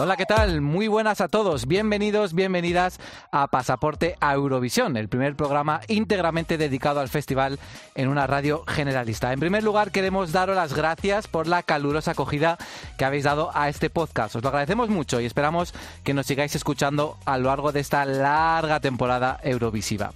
Hola, ¿qué tal? Muy buenas a todos. Bienvenidos, bienvenidas a Pasaporte a Eurovisión, el primer programa íntegramente dedicado al festival en una radio generalista. En primer lugar, queremos daros las gracias por la calurosa acogida que habéis dado a este podcast. Os lo agradecemos mucho y esperamos que nos sigáis escuchando a lo largo de esta larga temporada eurovisiva.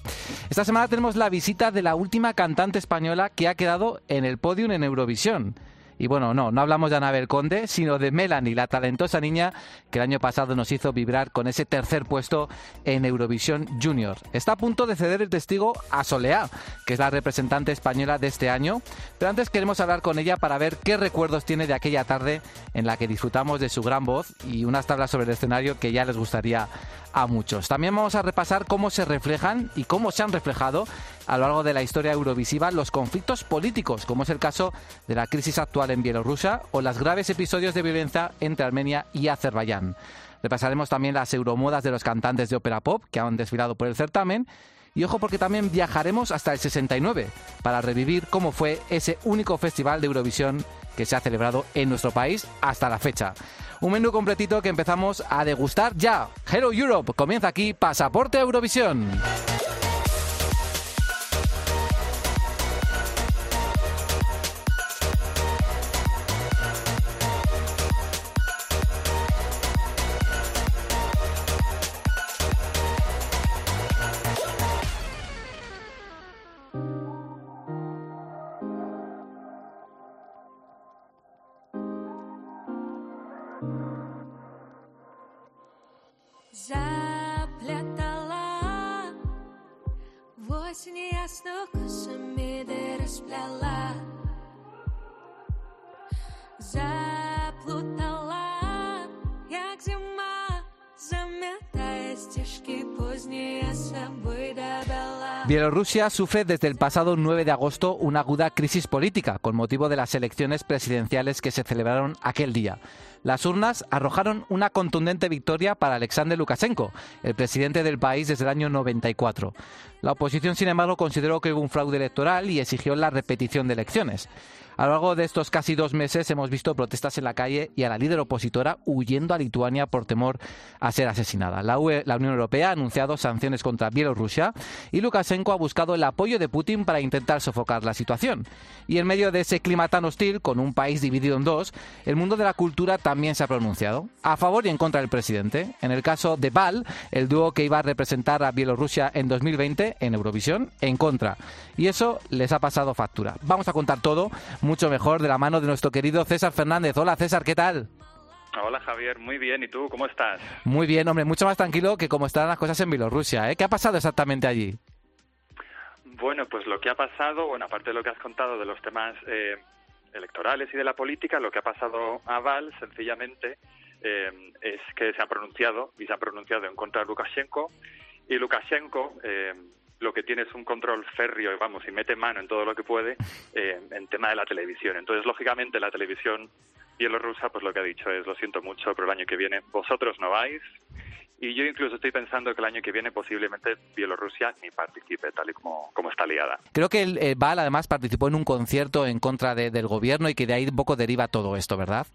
Esta semana tenemos la visita de la última cantante española que ha quedado en el podium en Eurovisión. Y bueno, no, no hablamos de Anabel Conde, sino de Melanie, la talentosa niña que el año pasado nos hizo vibrar con ese tercer puesto en Eurovisión Junior. Está a punto de ceder el testigo a Soleá, que es la representante española de este año, pero antes queremos hablar con ella para ver qué recuerdos tiene de aquella tarde en la que disfrutamos de su gran voz y unas tablas sobre el escenario que ya les gustaría a muchos. También vamos a repasar cómo se reflejan y cómo se han reflejado a lo largo de la historia eurovisiva los conflictos políticos, como es el caso de la crisis actual en Bielorrusia o los graves episodios de violencia entre Armenia y Azerbaiyán. Repasaremos también las euromodas de los cantantes de ópera pop que han desfilado por el certamen. Y ojo porque también viajaremos hasta el 69 para revivir cómo fue ese único festival de Eurovisión que se ha celebrado en nuestro país hasta la fecha. Un menú completito que empezamos a degustar ya. Hello Europe, comienza aquí Pasaporte Eurovisión. Bielorrusia sufre desde el pasado 9 de agosto una aguda crisis política con motivo de las elecciones presidenciales que se celebraron aquel día. Las urnas arrojaron una contundente victoria para Alexander Lukashenko, el presidente del país desde el año 94. La oposición, sin embargo, consideró que hubo un fraude electoral y exigió la repetición de elecciones. A lo largo de estos casi dos meses hemos visto protestas en la calle y a la líder opositora huyendo a Lituania por temor a ser asesinada. La, Unión Europea ha anunciado sanciones contra Bielorrusia y Lukashenko ha buscado el apoyo de Putin para intentar sofocar la situación. Y en medio de ese clima tan hostil, con un país dividido en dos, el mundo de la cultura también se ha pronunciado, a favor y en contra del presidente. En el caso de Val, el dúo que iba a representar a Bielorrusia en 2020 en Eurovisión, en contra. Y eso les ha pasado factura. Vamos a contar todo mucho mejor de la mano de nuestro querido César Fernández. Hola César, ¿qué tal? Hola Javier, muy bien. ¿Y tú cómo estás? Muy bien, hombre, mucho más tranquilo que como están las cosas en Bielorrusia. ¿eh? ¿Qué ha pasado exactamente allí? Bueno, pues lo que ha pasado, bueno, aparte de lo que has contado de los temas eh, electorales y de la política, lo que ha pasado a Val, sencillamente, eh, es que se ha pronunciado y se ha pronunciado en contra de Lukashenko y Lukashenko eh, lo que tiene es un control férreo, vamos, y mete mano en todo lo que puede eh, en tema de la televisión. Entonces, lógicamente, la televisión bielorrusa, pues lo que ha dicho es, lo siento mucho, pero el año que viene vosotros no vais. Y yo incluso estoy pensando que el año que viene posiblemente Bielorrusia ni participe, tal y como, como está liada. Creo que el, eh, Val además participó en un concierto en contra del gobierno y que de ahí un poco deriva todo esto, ¿verdad?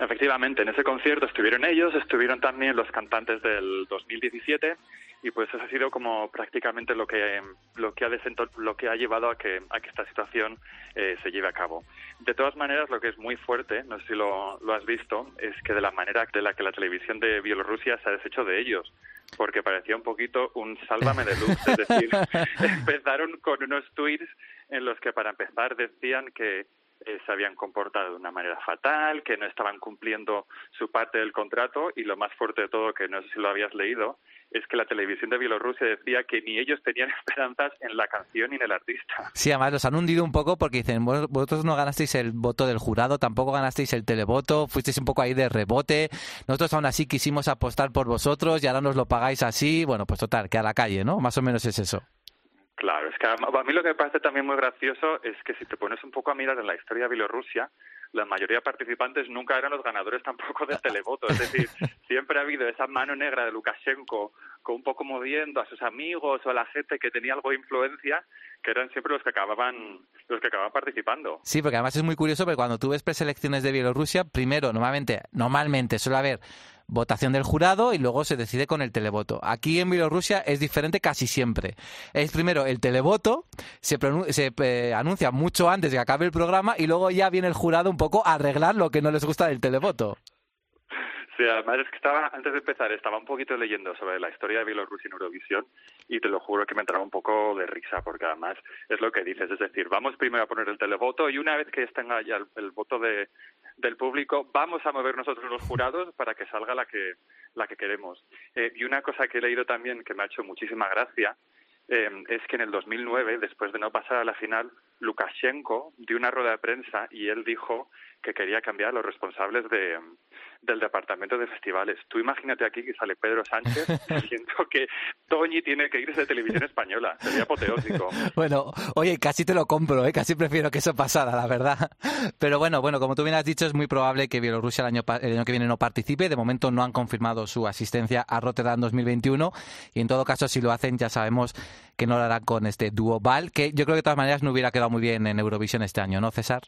Efectivamente, en ese concierto estuvieron ellos, estuvieron también los cantantes del 2017 y pues eso ha sido como prácticamente lo que lo que ha lo que ha llevado a que a que esta situación eh, se lleve a cabo. De todas maneras lo que es muy fuerte no sé si lo, lo has visto es que de la manera de la que la televisión de Bielorrusia se ha deshecho de ellos porque parecía un poquito un sálvame de luz es decir empezaron con unos tweets en los que para empezar decían que eh, se habían comportado de una manera fatal, que no estaban cumpliendo su parte del contrato y lo más fuerte de todo, que no sé si lo habías leído, es que la televisión de Bielorrusia decía que ni ellos tenían esperanzas en la canción ni en el artista. Sí, además los han hundido un poco porque dicen, vosotros no ganasteis el voto del jurado, tampoco ganasteis el televoto, fuisteis un poco ahí de rebote, nosotros aún así quisimos apostar por vosotros y ahora nos lo pagáis así, bueno, pues total, que a la calle, ¿no? Más o menos es eso. Claro, es que a mí lo que me parece también muy gracioso es que si te pones un poco a mirar en la historia de Bielorrusia, la mayoría de participantes nunca eran los ganadores tampoco del televoto. Es decir, siempre ha habido esa mano negra de Lukashenko con un poco moviendo a sus amigos o a la gente que tenía algo de influencia, que eran siempre los que acababan los que acababan participando. Sí, porque además es muy curioso porque cuando tú ves preselecciones de Bielorrusia, primero, normalmente, normalmente suele haber votación del jurado y luego se decide con el televoto. Aquí en Bielorrusia es diferente casi siempre. Es primero el televoto, se, se eh, anuncia mucho antes de que acabe el programa y luego ya viene el jurado un poco a arreglar lo que no les gusta del televoto. Sí, además es que estaba, antes de empezar, estaba un poquito leyendo sobre la historia de Bielorrusia en Eurovisión y te lo juro que me entraba un poco de risa porque además es lo que dices, es decir, vamos primero a poner el televoto y una vez que tenga ya el, voto de, del público, vamos a mover nosotros los jurados para que salga la que, la que queremos. Eh, y una cosa que he leído también que me ha hecho muchísima gracia eh, es que en el 2009, después de no pasar a la final, Lukashenko dio una rueda de prensa y él dijo que quería cambiar a los responsables de, del departamento de festivales. Tú imagínate aquí que sale Pedro Sánchez diciendo que Toñi tiene que irse de televisión española. Sería apoteósico. Bueno, oye, casi te lo compro, ¿eh? casi prefiero que eso pasara, la verdad. Pero bueno, bueno, como tú bien has dicho, es muy probable que Bielorrusia el año, el año que viene no participe. De momento no han confirmado su asistencia a Rotterdam 2021 y en todo caso, si lo hacen, ya sabemos que no lo harán con este dúo Val, que yo creo que de todas maneras no hubiera quedado muy bien en Eurovisión este año, ¿no, César?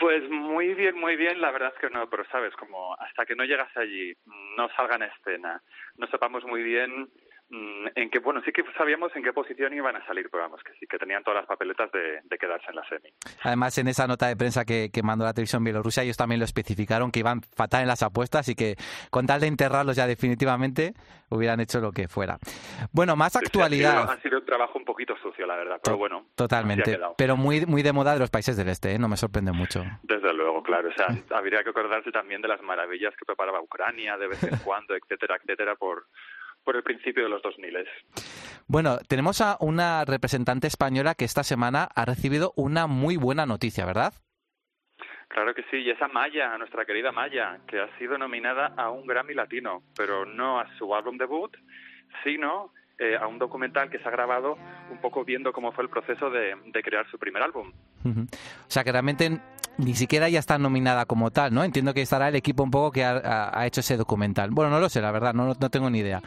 Pues muy bien, muy bien, la verdad es que no, pero sabes, como hasta que no llegas allí, no salga en escena, no sepamos muy bien en que, bueno, sí que sabíamos en qué posición iban a salir, pero vamos, que sí, que tenían todas las papeletas de, quedarse en la semi. Además, en esa nota de prensa que, mandó la televisión bielorrusia, ellos también lo especificaron, que iban fatal en las apuestas y que con tal de enterrarlos ya definitivamente, hubieran hecho lo que fuera. Bueno, más actualidad. ha, sido, un trabajo un poquito sucio, la verdad, pero bueno. Totalmente, pero muy, muy de moda de los países del este, ¿eh? no me sorprende mucho. Desde luego, claro, o sea, habría que acordarse también de las maravillas que preparaba Ucrania de vez en cuando, etcétera, etcétera, por por el principio de los 2000. Bueno, tenemos a una representante española que esta semana ha recibido una muy buena noticia, ¿verdad? Claro que sí, y esa Maya, nuestra querida Maya, que ha sido nominada a un Grammy Latino, pero no a su álbum debut, sino eh, a un documental que se ha grabado un poco viendo cómo fue el proceso de, crear su primer álbum. O sea que realmente ni siquiera ya está nominada como tal, ¿no? Entiendo que estará el equipo un poco que ha, hecho ese documental. Bueno, no lo sé, la verdad, no, no tengo ni idea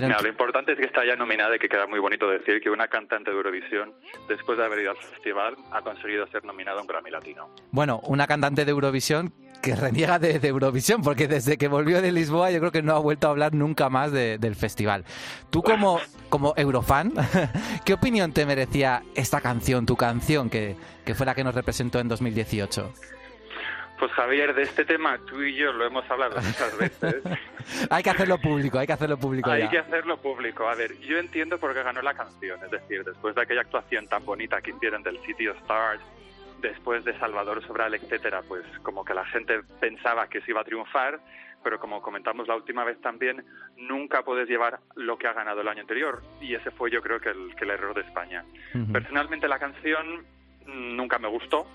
lo importante es que está ya nominada y que queda muy bonito decir que una cantante de Eurovisión, después de haber ido al festival, ha conseguido ser nominada a un Grammy Latino. Bueno, una cantante de Eurovisión que reniega de, Eurovisión, porque desde que volvió de Lisboa yo creo que no ha vuelto a hablar nunca más del festival. Tú como, como Eurofan, ¿qué opinión te merecía esta canción, tu canción, que, que fue la que nos representó en 2018? Pues Javier, de este tema tú y yo lo hemos hablado muchas veces. hay que hacerlo público, hay que hacerlo público. Hay que hacerlo público. A ver, yo entiendo por qué ganó la canción, es decir, después de aquella actuación tan bonita que hicieron del City of Stars, después de Salvador Sobral, etcétera, pues como que la gente pensaba que se iba a triunfar, pero como comentamos la última vez también, nunca puedes llevar lo que ha ganado el año anterior, y ese fue yo creo que el, que el error de España. Personalmente la canción nunca me gustó.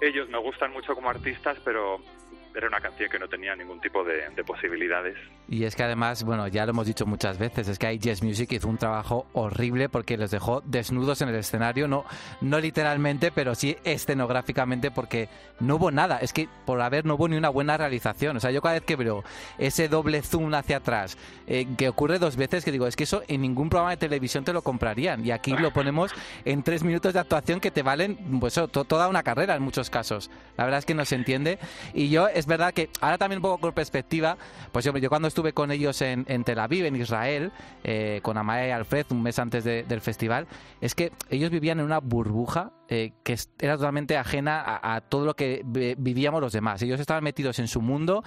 Ellos me gustan mucho como artistas, pero era una canción que no tenía ningún tipo de, posibilidades. Y es que además, bueno, ya lo hemos dicho muchas veces, es que hay Jazz Music hizo un trabajo horrible porque los dejó desnudos en el escenario, no, no literalmente, pero sí escenográficamente porque no hubo nada, es que por haber no hubo ni una buena realización. O sea, yo cada vez que veo ese doble zoom hacia atrás, eh, que ocurre dos veces, que digo, es que eso en ningún programa de televisión te lo comprarían. Y aquí lo ponemos en tres minutos de actuación que te valen pues, toda una carrera en muchos casos. La verdad es que no se entiende. Y yo es verdad que ahora también un poco con perspectiva, pues hombre, yo cuando estuve con ellos en, Tel Aviv, en Israel, eh, con Amae y Alfred, un mes antes de- del festival, es que ellos vivían en una burbuja eh, que es- era totalmente ajena a, todo lo que vi- vivíamos los demás. Ellos estaban metidos en su mundo.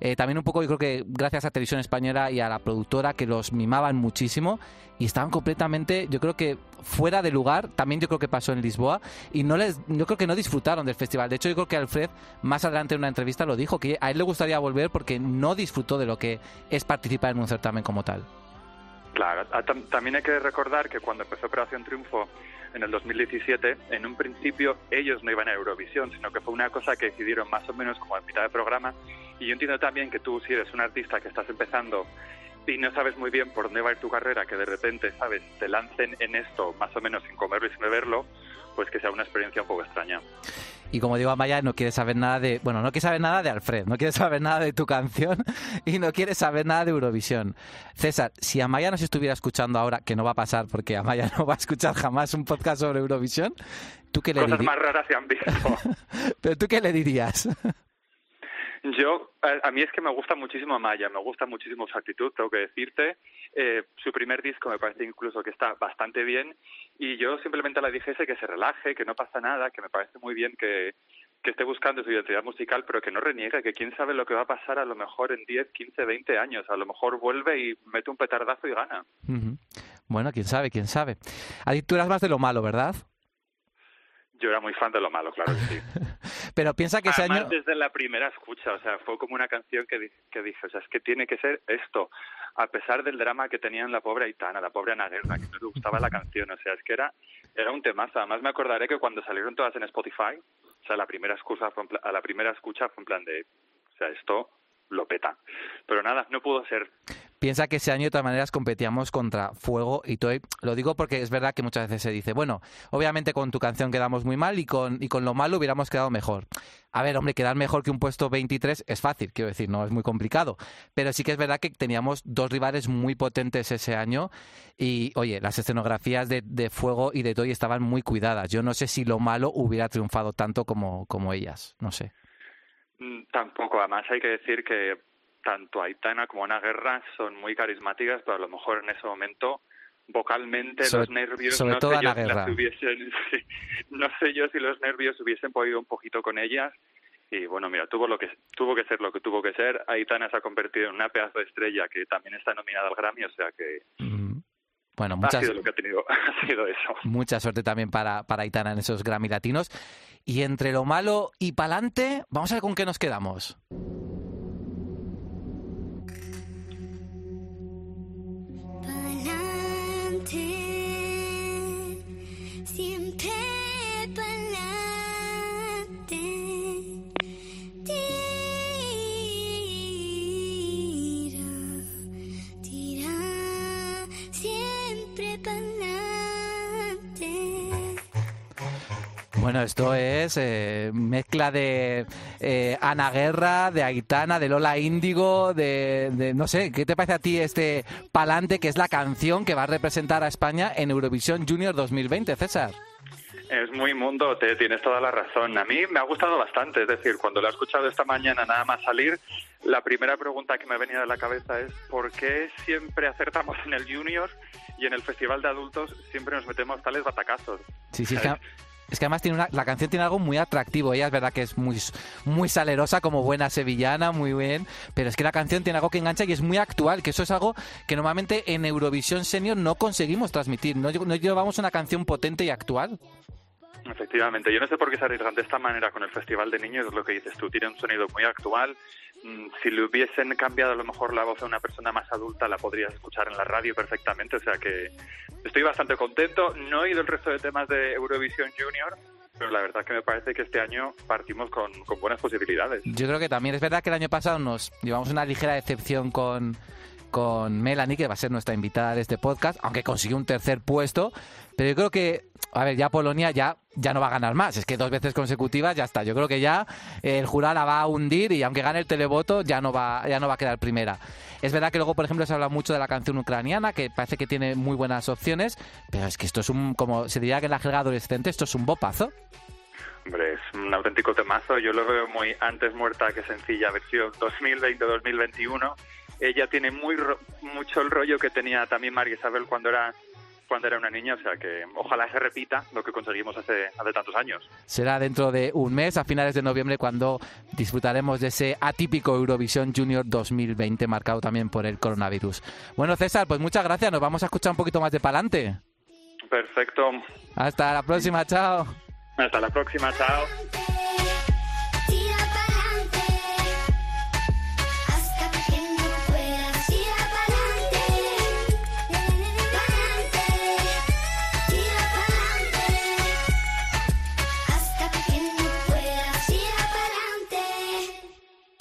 eh, también un poco, yo creo que gracias a Televisión Española y a la productora que los mimaban muchísimo y estaban completamente, yo creo que fuera de lugar. También yo creo que pasó en Lisboa y no les, yo creo que no disfrutaron del festival. De hecho, yo creo que Alfred más adelante en una entrevista lo dijo que a él le gustaría volver porque no disfrutó de lo que es participar en un certamen como tal. Claro, ah, tam- también hay que recordar que cuando empezó Operación Triunfo en el 2017, en un principio ellos no iban a Eurovisión, sino que fue una cosa que decidieron más o menos como a mitad de programa. Y yo entiendo también que tú, si eres un artista que estás empezando y no sabes muy bien por dónde va a ir tu carrera, que de repente, ¿sabes?, te lancen en esto más o menos sin comerlo y sin beberlo, pues que sea una experiencia un poco extraña. Y como digo, Amaya no quiere saber nada de. Bueno, no quiere saber nada de Alfred, no quiere saber nada de tu canción y no quiere saber nada de Eurovisión. César, si Amaya nos estuviera escuchando ahora, que no va a pasar porque Amaya no va a escuchar jamás un podcast sobre Eurovisión, ¿tú qué le Cosas dirías? más raras se han visto. Pero tú qué le dirías? Yo, a, a mí es que me gusta muchísimo Maya, me gusta muchísimo su actitud, tengo que decirte. Eh, su primer disco me parece incluso que está bastante bien y yo simplemente le dijese que se relaje, que no pasa nada, que me parece muy bien que, que esté buscando su identidad musical, pero que no reniegue, que quién sabe lo que va a pasar a lo mejor en 10, 15, 20 años. A lo mejor vuelve y mete un petardazo y gana. Ujú. Bueno, quién sabe, quién sabe. A ti tú eras más de lo malo, ¿verdad? Yo era muy fan de lo malo, claro que sí. Pero piensa que ese Además, año. desde la primera escucha, o sea, fue como una canción que, que dije, o sea, es que tiene que ser esto, a pesar del drama que tenían la pobre Aitana, la pobre Ana Guerra, que no le gustaba la canción, o sea, es que era, era un temazo. Además, me acordaré que cuando salieron todas en Spotify, o sea, la primera escucha fue en a la primera escucha fue en plan de, o sea, esto lo peta. Pero nada, no pudo ser. Piensa que ese año de todas maneras competíamos contra Fuego y Toy. Lo digo porque es verdad que muchas veces se dice, bueno, obviamente con tu canción quedamos muy mal y con, y con lo malo hubiéramos quedado mejor. A ver, hombre, quedar mejor que un puesto 23 es fácil, quiero decir, no es muy complicado. Pero sí que es verdad que teníamos dos rivales muy potentes ese año y, oye, las escenografías de, de Fuego y de Toy estaban muy cuidadas. Yo no sé si lo malo hubiera triunfado tanto como, como ellas, no sé. Mm, Tampoco, además hay que decir que tanto Aitana como Ana Guerra son muy carismáticas, pero a lo mejor en ese momento vocalmente Sobre- los nervios sobre no todo sé yo las hubiesen no sé yo si los nervios hubiesen podido un poquito con ellas y bueno mira tuvo lo que tuvo que ser lo que tuvo que ser Aitana se ha convertido en una pedazo de estrella que también está nominada al Grammy o sea que Mm. Bueno, ha muchas, sido lo que ha tenido ha sido eso Mucha suerte también para, para Aitana en esos Grammy latinos. Y entre lo malo y pa'lante, vamos a ver con qué nos quedamos. Bueno, esto es eh, mezcla de eh, Ana Guerra, de Aitana, de Lola Índigo, de, de- no sé, ¿qué te parece a ti este Palante, que es la canción que va a representar a España en Eurovisión Junior 2020, César? Es muy mundo, te tienes toda la razón. A mí me ha gustado bastante, es decir, cuando lo he escuchado esta mañana nada más salir, la primera pregunta que me ha venido a la cabeza es ¿por qué siempre acertamos en el junior y en el festival de adultos siempre nos metemos tales batacazos? Sí, sí, es que, es que además tiene una, la canción tiene algo muy atractivo. Ella es verdad que es muy, muy salerosa, como buena sevillana, muy bien. Pero es que la canción tiene algo que engancha y es muy actual, que eso es algo que normalmente en Eurovisión Senior no conseguimos transmitir. No, no llevamos una canción potente y actual. Efectivamente, yo no sé por qué se arriesgan de esta manera con el Festival de Niños, es lo que dices tú, tiene un sonido muy actual. Mm, Si le hubiesen cambiado a lo mejor la voz a una persona más adulta, la podrías escuchar en la radio perfectamente, o sea que estoy bastante contento. No he oído el resto de temas de Eurovisión Junior, pero la verdad que me parece que este año partimos con, con buenas posibilidades. Yo creo que también es verdad que el año pasado nos llevamos una ligera decepción con, con Melanie, que va a ser nuestra invitada de este podcast, aunque consiguió un tercer puesto. Pero yo creo que, a ver, ya Polonia ya, ya no va a ganar más. Es que dos veces consecutivas ya está. Yo creo que ya eh, el jurado la va a hundir y aunque gane el televoto ya no va, ya no va a quedar primera. Es verdad que luego, por ejemplo, se habla mucho de la canción ucraniana, que parece que tiene muy buenas opciones, pero es que esto es un, como se diría que en la jerga adolescente, esto es un bopazo. Hombre, es un auténtico temazo. Yo lo veo muy antes muerta que sencilla versión 2020-2021. Ella tiene muy mucho el rollo que tenía también María Isabel cuando era cuando era una niña, o sea que ojalá se repita lo que conseguimos hace, hace tantos años. Será dentro de un mes, a finales de noviembre, cuando disfrutaremos de ese atípico Eurovisión Junior 2020, marcado también por el coronavirus. Bueno, César, pues muchas gracias. Nos vamos a escuchar un poquito más de pa'lante. Perfecto. Hasta la próxima, chao. Hasta la próxima, chao.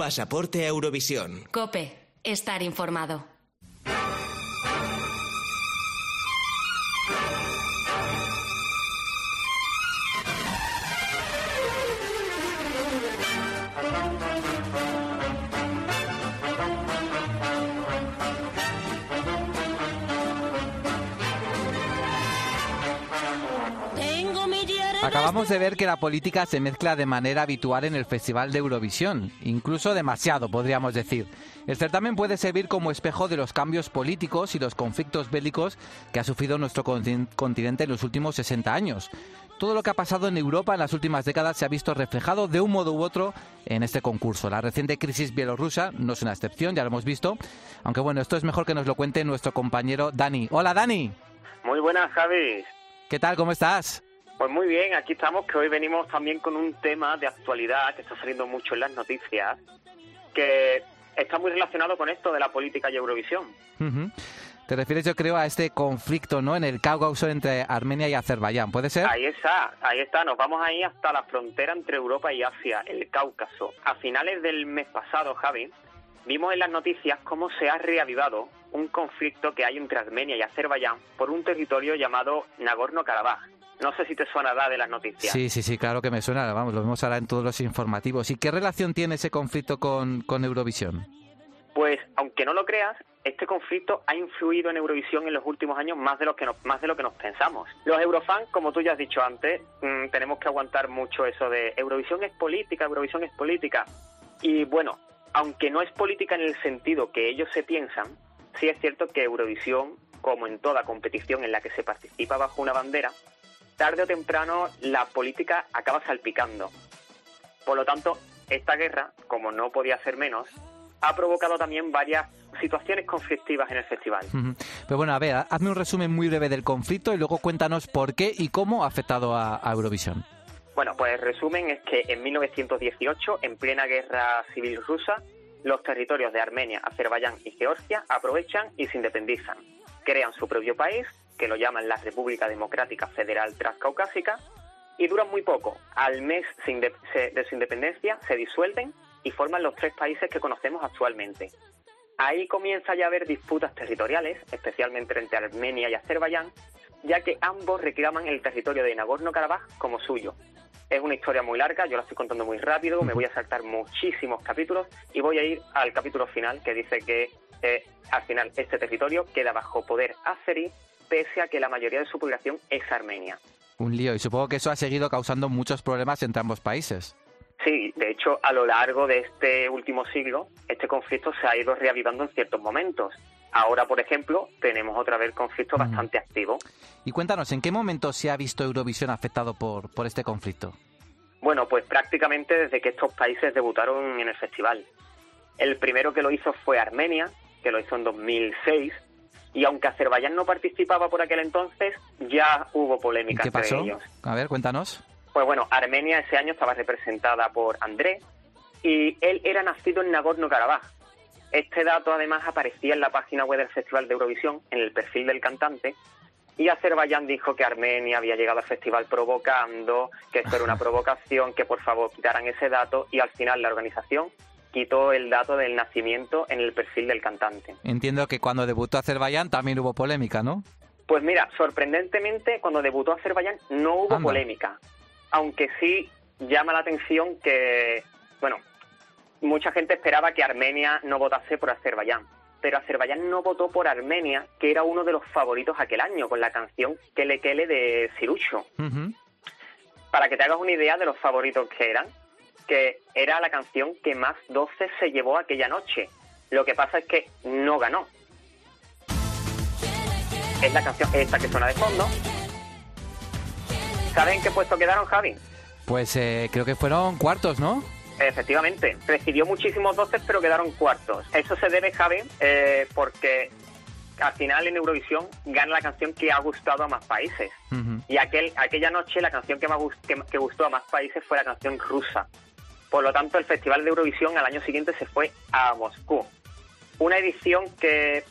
Pasaporte Eurovisión. Cope, estar informado. Acabamos de ver que la política se mezcla de manera habitual en el Festival de Eurovisión, incluso demasiado, podríamos decir. El certamen puede servir como espejo de los cambios políticos y los conflictos bélicos que ha sufrido nuestro contin- continente en los últimos 60 años. Todo lo que ha pasado en Europa en las últimas décadas se ha visto reflejado de un modo u otro en este concurso. La reciente crisis bielorrusa no es una excepción, ya lo hemos visto. Aunque bueno, esto es mejor que nos lo cuente nuestro compañero Dani. Hola Dani, Muy buenas, Javi. ¿qué tal? ¿Cómo estás? Pues muy bien, aquí estamos, que hoy venimos también con un tema de actualidad que está saliendo mucho en las noticias, que está muy relacionado con esto de la política y Eurovisión. Te refieres, yo creo, a este conflicto, ¿no? En el Cáucaso entre Armenia y Azerbaiyán, ¿puede ser? Ahí está, ahí está, nos vamos ahí hasta la frontera entre Europa y Asia, el Cáucaso. A finales del mes pasado, Javi, vimos en las noticias cómo se ha reavivado un conflicto que hay entre Armenia y Azerbaiyán por un territorio llamado Nagorno-Karabaj. No sé si te suena de las noticias. Sí, sí, sí, claro que me suena, vamos, lo vemos ahora en todos los informativos. ¿Y qué relación tiene ese conflicto con, con Eurovisión? Pues, aunque no lo creas, este conflicto ha influido en Eurovisión en los últimos años más de lo que nos, más de lo que nos pensamos. Los Eurofans, como tú ya has dicho antes, mm, tenemos que aguantar mucho eso de Eurovisión es política, Eurovisión es política. Y bueno, aunque no es política en el sentido que ellos se piensan, sí es cierto que Eurovisión, como en toda competición en la que se participa bajo una bandera, tarde o temprano la política acaba salpicando. Por lo tanto, esta guerra, como no podía ser menos, ha provocado también varias situaciones conflictivas en el festival. Pero bueno, a ver, hazme un resumen muy breve del conflicto y luego cuéntanos por qué y cómo ha afectado a, a Eurovisión. Bueno, pues el resumen es que en 1918, en plena guerra civil rusa, los territorios de Armenia, Azerbaiyán y Georgia aprovechan y se independizan. Crean su propio país, que lo llaman la República Democrática Federal Transcaucásica, y duran muy poco. Al mes de su independencia se disuelven y forman los tres países que conocemos actualmente. Ahí comienza ya a haber disputas territoriales, especialmente entre Armenia y Azerbaiyán, ya que ambos reclaman el territorio de Nagorno-Karabaj como suyo. Es una historia muy larga, yo la estoy contando muy rápido, me voy a saltar muchísimos capítulos y voy a ir al capítulo final que dice que eh, al final este territorio queda bajo poder azerí pese a que la mayoría de su población es armenia. Un lío, y supongo que eso ha seguido causando muchos problemas entre ambos países. Sí, de hecho, a lo largo de este último siglo, este conflicto se ha ido reavivando en ciertos momentos. Ahora, por ejemplo, tenemos otra vez conflicto Ujú. bastante activo. Y cuéntanos, ¿en qué momento se ha visto Eurovisión afectado por, por este conflicto? Bueno, pues prácticamente desde que estos países debutaron en el festival. El primero que lo hizo fue Armenia, que lo hizo en 2006, y aunque Azerbaiyán no participaba por aquel entonces, ya hubo ¿Y polémica qué entre ellos. A ver, cuéntanos. Pues bueno, Armenia ese año estaba representada por André y él era nacido en Nagorno-Karabaj. Este dato además aparecía en la página web del Festival de Eurovisión, en el perfil del cantante, y Azerbaiyán dijo que Armenia había llegado al festival provocando, que esto era una provocación, que por favor quitaran ese dato y al final la organización quitó el dato del nacimiento en el perfil del cantante. Entiendo que cuando debutó Azerbaiyán también hubo polémica, ¿no? Pues mira, sorprendentemente, cuando debutó Azerbaiyán no hubo Anda. polémica. Aunque sí llama la atención que, bueno, mucha gente esperaba que Armenia no votase por Azerbaiyán. Pero Azerbaiyán no votó por Armenia, que era uno de los favoritos aquel año, con la canción Kele Kele de Sirucho. Ujú. para que te hagas una idea de los favoritos que eran, que era la canción que más 12 se llevó aquella noche. Lo que pasa es que no ganó. Es la canción esta que suena de fondo. ¿Saben qué puesto quedaron, Javi? Pues eh, creo que fueron cuartos, ¿no? Efectivamente, recibió muchísimos doces, pero quedaron cuartos. Eso se debe, Javi, eh, porque al final en Eurovisión gana la canción que ha gustado a más países. Y aquel, aquella noche la canción que, más gust- que, que gustó a más países fue la canción rusa. Por lo tanto, el Festival de Eurovisión al año siguiente se fue a Moscú. Una edición que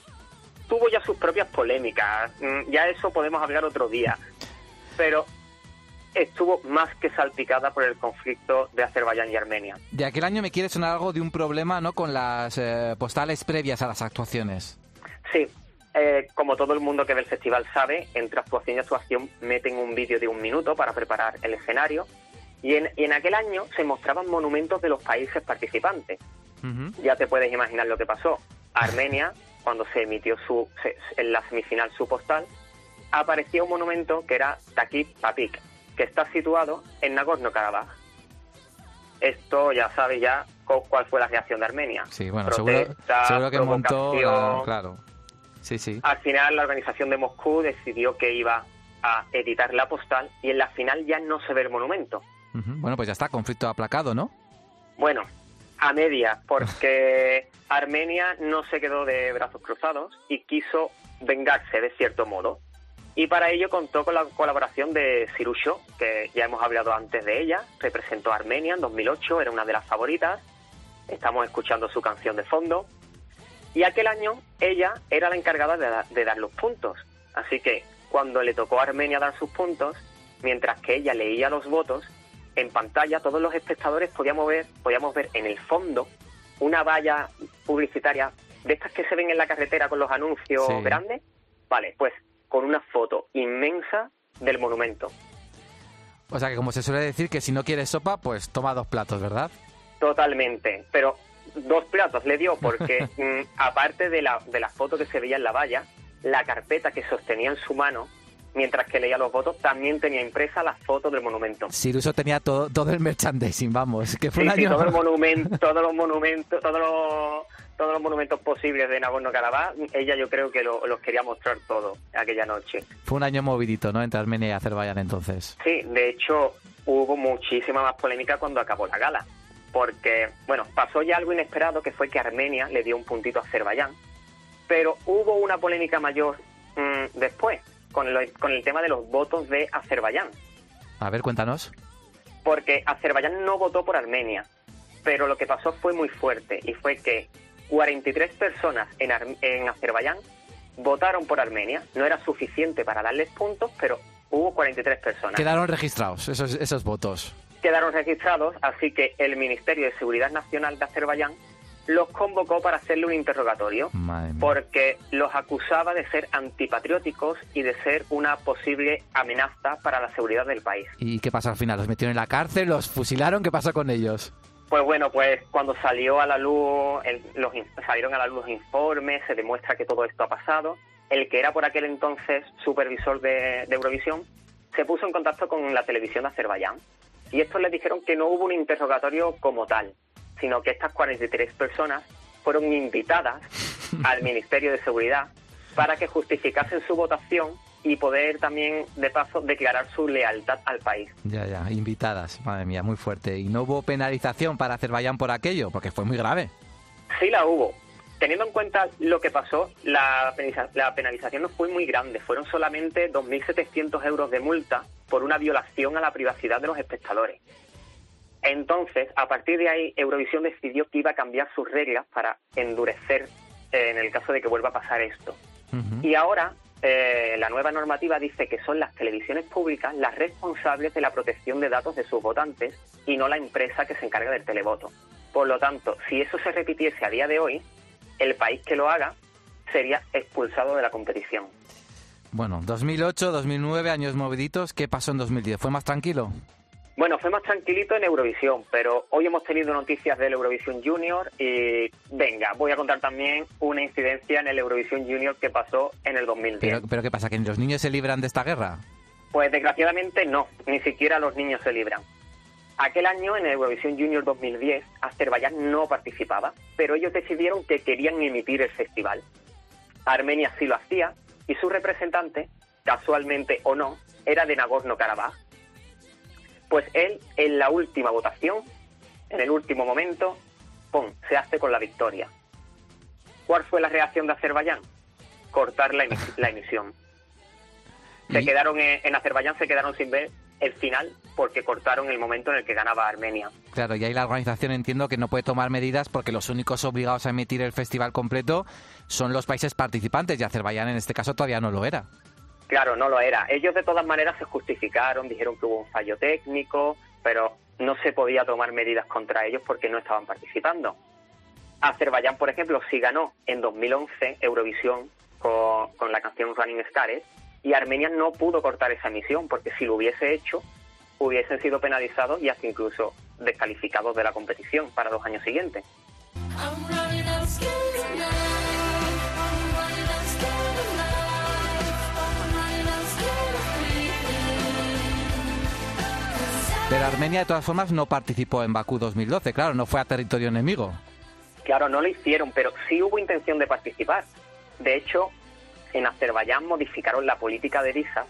tuvo ya sus propias polémicas. Mm, Ya eso podemos hablar otro día. Pero estuvo más que salpicada por el conflicto de Azerbaiyán y Armenia. De aquel año me quiere sonar algo de un problema, ¿no? Con las eh, postales previas a las actuaciones. Sí, eh, como todo el mundo que ve el festival sabe, entre actuación y actuación meten un vídeo de un minuto para preparar el escenario. Y en, y en aquel año se mostraban monumentos de los países participantes. Ya te puedes imaginar lo que pasó. Armenia, cuando se emitió su, se- en la semifinal su postal, apareció un monumento que era Takip Papik, que está situado en Nagorno-Karabaj. Esto ya sabe ya cu- cuál fue la reacción de Armenia. Sí, bueno, seguro, Protesta, seguro que montó... la- claro. Sí, sí. Al final, la organización de Moscú decidió que iba a editar la postal y en la final ya no se ve el monumento. Bueno, pues ya está, conflicto aplacado, ¿no? Bueno, a media, porque Armenia no se quedó de brazos cruzados y quiso vengarse de cierto modo. Y para ello contó con la colaboración de Sirusho, que ya hemos hablado antes de ella, representó a Armenia en 2008, era una de las favoritas. Estamos escuchando su canción de fondo. Y aquel año ella era la encargada de, da- de dar los puntos. Así que cuando le tocó a Armenia dar sus puntos, mientras que ella leía los votos, en pantalla todos los espectadores podíamos ver, podíamos ver en el fondo una valla publicitaria de estas que se ven en la carretera con los anuncios Sí. grandes. Vale, pues con una foto inmensa del monumento. O sea que como se suele decir que si no quieres sopa, pues toma dos platos, ¿verdad? Totalmente, pero dos platos le dio porque mm, aparte de la, de la foto que se veía en la valla, la carpeta que sostenía en su mano, mientras que leía los votos, también tenía impresa la foto del monumento. Siruso tenía todo, todo el merchandising, vamos, que fue Sí, un sí, año... todo el monumento, todos los monumentos, todos los, todos los monumentos posibles de Nagorno-Karabaj, ella yo creo que lo- los quería mostrar todo aquella noche. Fue un año movidito, ¿no? Entre Armenia y Azerbaiyán entonces. Sí, de hecho hubo muchísima más polémica cuando acabó la gala, porque, bueno, pasó ya algo inesperado que fue que Armenia le dio un puntito a Azerbaiyán, pero hubo una polémica mayor mm, después, con, lo- con el tema de los votos de Azerbaiyán, A ver, cuéntanos. porque Azerbaiyán no votó por Armenia, pero lo que pasó fue muy fuerte, y fue que 43 personas en, Ar- en Azerbaiyán votaron por Armenia, no era suficiente para darles puntos, pero hubo 43 personas. Quedaron registrados esos, esos votos. quedaron registrados, así que el Ministerio de Seguridad Nacional de Azerbaiyán los convocó para hacerle un interrogatorio, porque los acusaba de ser antipatrióticos y de ser una posible amenaza para la seguridad del país. ¿Y qué pasó al final? ¿Los metieron en la cárcel? ¿Los fusilaron? ¿Qué pasó con ellos? Pues bueno, pues cuando salió a la luz, el- los, salieron a la luz los informes, se demuestra que todo esto ha pasado. El que era por aquel entonces supervisor de, de Eurovisión se puso en contacto con la televisión de Azerbaiyán y estos les dijeron que no hubo un interrogatorio como tal, sino que estas 43 personas fueron invitadas al Ministerio de Seguridad para que justificasen su votación y poder también, de paso, declarar su lealtad al país. Ya, ya, invitadas. Madre mía, muy fuerte. ¿Y no hubo penalización para Azerbaiyán por aquello? Porque fue muy grave. Sí la hubo. Teniendo en cuenta lo que pasó, la, la penalización no fue muy grande. Fueron solamente 2.700 euros de multa por una violación a la privacidad de los espectadores. Entonces, a partir de ahí, Eurovisión decidió que iba a cambiar sus reglas para endurecer eh, en el caso de que vuelva a pasar esto. Y ahora, eh, la nueva normativa dice que son las televisiones públicas las responsables de la protección de datos de sus votantes y no la empresa que se encarga del televoto. Por lo tanto, si eso se repitiese a día de hoy, el país que lo haga sería expulsado de la competición. Bueno, 2008, 2009, años moviditos. ¿Qué pasó en 2010? ¿Fue más tranquilo? Bueno, fue más tranquilito en Eurovisión, pero hoy hemos tenido noticias del Eurovisión Junior y venga, voy a contar también una incidencia en el Eurovisión Junior que pasó en el 2010. ¿Pero, pero qué pasa? ¿Que los niños se libran de esta guerra? Pues desgraciadamente no, ni siquiera los niños se libran. Aquel año en Eurovisión Junior 2010, Azerbaiyán no participaba, pero ellos decidieron que querían emitir el festival. Armenia sí lo hacía y su representante, casualmente o no, era de Nagorno-Karabaj. Pues él, en la última votación, en el último momento, ¡pum!, se hace con la victoria. ¿Cuál fue la reacción de Azerbaiyán? Cortar la, la emisión. Se Y- quedaron en, en Azerbaiyán, se quedaron sin ver el final porque cortaron el momento en el que ganaba Armenia. Claro, y ahí la organización entiendo que no puede tomar medidas porque los únicos obligados a emitir el festival completo son los países participantes y Azerbaiyán en este caso todavía no lo era. Claro, no lo era. Ellos de todas maneras se justificaron, dijeron que hubo un fallo técnico, pero no se podía tomar medidas contra ellos porque no estaban participando. Azerbaiyán, por ejemplo, sí ganó en 2011 Eurovisión con, la canción Running Stars y Armenia no pudo cortar esa emisión porque si lo hubiese hecho hubiesen sido penalizados y hasta incluso descalificados de la competición para los años siguientes. Pero Armenia de todas formas no participó en Bakú 2012, claro, no fue a territorio enemigo. Claro, no lo hicieron, pero sí hubo intención de participar. De hecho, en Azerbaiyán modificaron la política de visa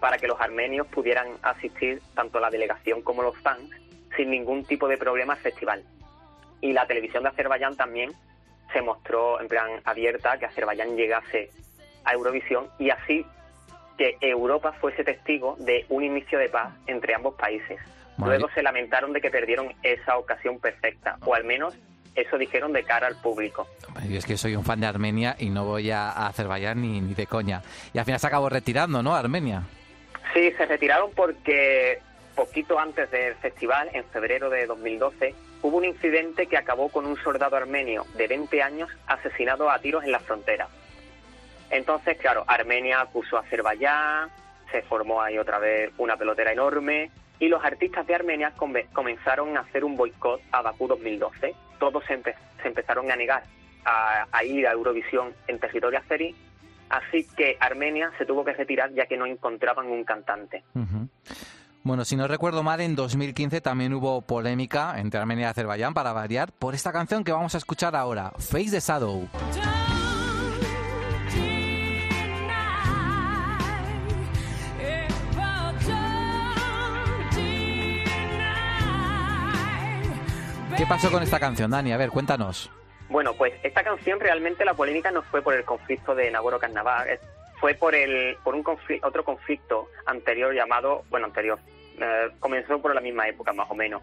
para que los armenios pudieran asistir tanto la delegación como los fans sin ningún tipo de problema al festival. Y la televisión de Azerbaiyán también se mostró en plan abierta que Azerbaiyán llegase a Eurovisión y así que Europa fuese testigo de un inicio de paz entre ambos países. Luego se lamentaron de que perdieron esa ocasión perfecta, o al menos eso dijeron de cara al público. Yo es que soy un fan de Armenia y no voy a, a Azerbaiyán ni, ni de coña. Y al final se acabó retirando, ¿no? Armenia. Sí, se retiraron porque poquito antes del festival, en febrero de 2012, hubo un incidente que acabó con un soldado armenio de 20 años asesinado a tiros en la frontera. Entonces, claro, Armenia acusó a Azerbaiyán, se formó ahí otra vez una pelotera enorme y los artistas de Armenia come- comenzaron a hacer un boicot a Bakú 2012. Todos se, empe- se empezaron a negar a, ir a Eurovisión en territorio azerí, así que Armenia se tuvo que retirar ya que no encontraban un cantante. Bueno, si no recuerdo mal, en 2015 también hubo polémica entre Armenia y Azerbaiyán, para variar, por esta canción que vamos a escuchar ahora, Face the Shadow. ¿Qué pasó con esta canción, Dani? A ver, cuéntanos. Bueno, pues esta canción realmente la polémica no fue por el conflicto de Nagorno-Karabaj, es- fue por el por un confli- otro conflicto anterior llamado, bueno, anterior, eh, comenzó por la misma época más o menos,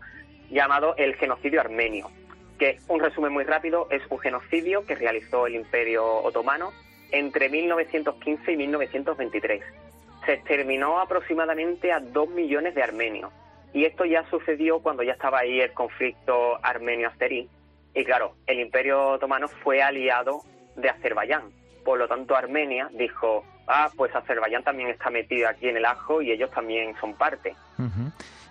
llamado el genocidio armenio, que un resumen muy rápido es un genocidio que realizó el Imperio Otomano entre 1915 y 1923. Se exterminó aproximadamente a dos millones de armenios. Y esto ya sucedió cuando ya estaba ahí el conflicto armenio-azerí, y claro, el Imperio Otomano fue aliado de Azerbaiyán. Por lo tanto, Armenia dijo, ah, pues Azerbaiyán también está metido aquí en el ajo y ellos también son parte.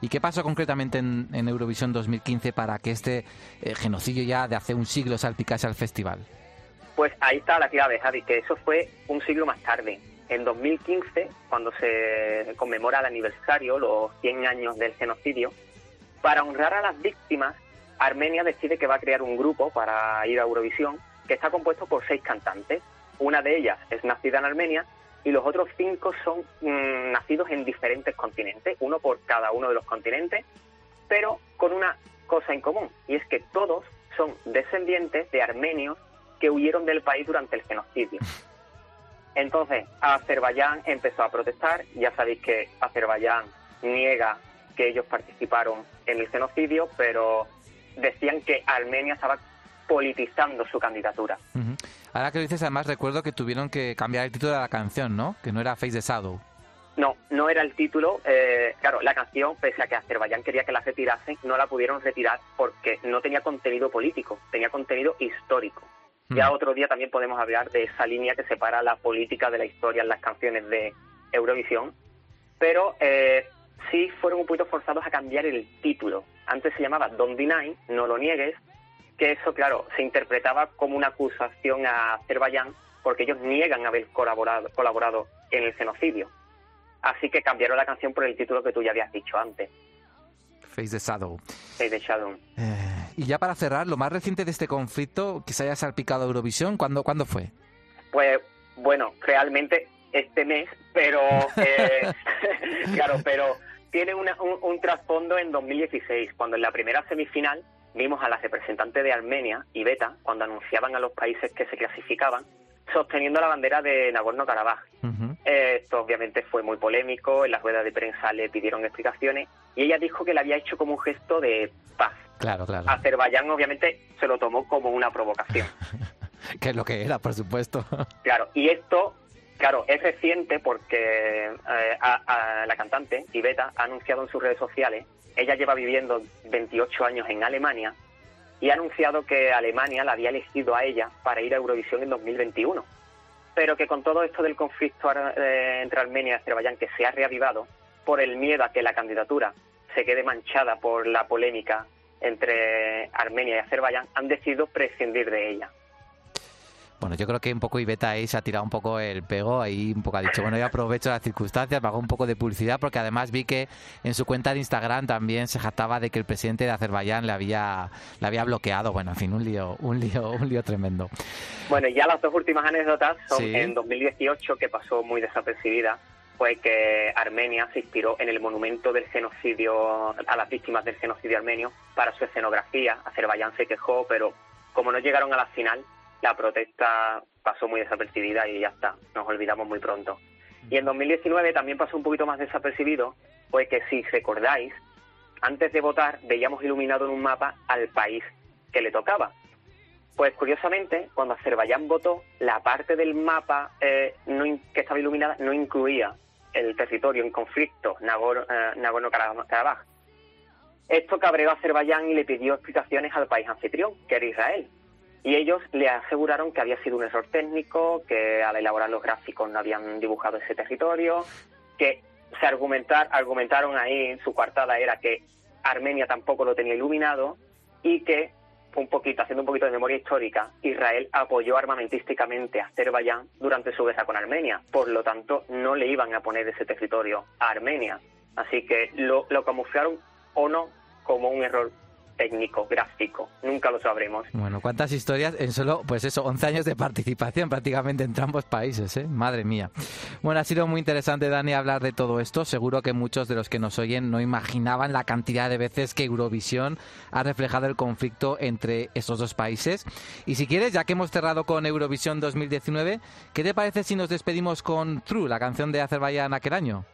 ¿Y qué pasó concretamente en, en Eurovisión 2015 para que este eh, genocidio ya de hace un siglo salpicase al festival? Pues ahí está la clave, Javi, que eso fue un siglo más tarde. En 2015, cuando se conmemora el aniversario, los 100 años del genocidio, para honrar a las víctimas, Armenia decide que va a crear un grupo para ir a Eurovisión que está compuesto por seis cantantes. Una de ellas es nacida en Armenia y los otros cinco son mm, nacidos en diferentes continentes, uno por cada uno de los continentes, pero con una cosa en común, y es que todos son descendientes de armenios que huyeron del país durante el genocidio. Entonces, Azerbaiyán empezó a protestar, ya sabéis que Azerbaiyán niega que ellos participaron en el genocidio, pero decían que Armenia estaba politizando su candidatura. Ahora que lo dices, además recuerdo que tuvieron que cambiar el título de la canción, ¿no? Que no era Face the Shadow. No, no era el título. eh, claro, la canción, pese a que Azerbaiyán quería que la retirasen, no la pudieron retirar porque no tenía contenido político, tenía contenido histórico. Ya Mm. otro día también podemos hablar de esa línea que separa la política de la historia en las canciones de Eurovisión. Pero eh, sí fueron un poquito forzados a cambiar el título. Antes se llamaba Don't Deny, no lo niegues, que eso, claro, se interpretaba como una acusación a Azerbaiyán porque ellos niegan haber colaborado, colaborado en el genocidio. Así que cambiaron la canción por el título que tú ya habías dicho antes, Face the Shadow. Face the Shadow. Eh, y ya para cerrar, lo más reciente de este conflicto que se haya salpicado a Eurovisión, ¿cuándo, ¿cuándo fue? Pues bueno, realmente este mes, pero eh, claro, pero tiene una- un, un trasfondo en 2016, cuando en la primera semifinal vimos a las representantes de Armenia y Beta, cuando anunciaban a los países que se clasificaban, sosteniendo la bandera de Nagorno-Karabaj. Ujú. Eh, Esto obviamente fue muy polémico, en las ruedas de prensa le pidieron explicaciones y ella dijo que lo había hecho como un gesto de paz. Claro, claro. Azerbaiyán obviamente se lo tomó como una provocación. Que es lo que era, por supuesto. Claro, y esto, claro, es reciente porque eh, a- a la cantante, Iveta, ha anunciado en sus redes sociales, ella lleva viviendo 28 años en Alemania y ha anunciado que Alemania la había elegido a ella para ir a Eurovisión en 2021. Pero que con todo esto del conflicto eh, entre Armenia y Azerbaiyán que se ha reavivado, por el miedo a que la candidatura se quede manchada por la polémica entre Armenia y Azerbaiyán, han decidido prescindir de ella. Bueno, yo creo que un poco Iveta ahí se ha tirado un poco el pego, ahí un poco ha dicho, bueno, yo aprovecho las circunstancias, me hago un poco de publicidad, porque además vi que en su cuenta de Instagram también se jactaba de que el presidente de Azerbaiyán le había, le había bloqueado. Bueno, en fin, un lío, un lío, un lío tremendo. Bueno, y ya las dos últimas anécdotas son Sí. en 2018, que pasó muy desapercibida, fue que Armenia se inspiró en el monumento del genocidio a las víctimas del genocidio armenio para su escenografía. Azerbaiyán se quejó, pero como no llegaron a la final, la protesta pasó muy desapercibida y ya está, nos olvidamos muy pronto. Y en 2019 también pasó un poquito más desapercibido, fue que si recordáis, antes de votar veíamos iluminado en un mapa al país que le tocaba. Pues curiosamente, cuando Azerbaiyán votó, la parte del mapa eh, que estaba iluminada no incluía el territorio en conflicto, eh, Nagorno-Karabaj. Esto cabreó a Azerbaiyán y le pidió explicaciones al país anfitrión, que era Israel. Y ellos le aseguraron que había sido un error técnico, que al elaborar los gráficos no habían dibujado ese territorio, que se argumentar, argumentaron ahí, en su coartada era que Armenia tampoco lo tenía iluminado y que, un poquito, haciendo un poquito de memoria histórica, Israel apoyó armamentísticamente a Azerbaiyán durante su guerra con Armenia. Por lo tanto, no le iban a poner ese territorio a Armenia. Así que lo, lo camuflaron o no como un error técnico, gráfico. Nunca lo sabremos. Bueno, cuántas historias en solo, pues eso, 11 años de participación prácticamente entre ambos países, ¿eh? Madre mía. Bueno, ha sido muy interesante, Dani, hablar de todo esto. Seguro que muchos de los que nos oyen no imaginaban la cantidad de veces que Eurovisión ha reflejado el conflicto entre estos dos países. Y si quieres, ya que hemos cerrado con Eurovisión 2019, ¿qué te parece si nos despedimos con True, la canción de Azerbaiyán aquel año?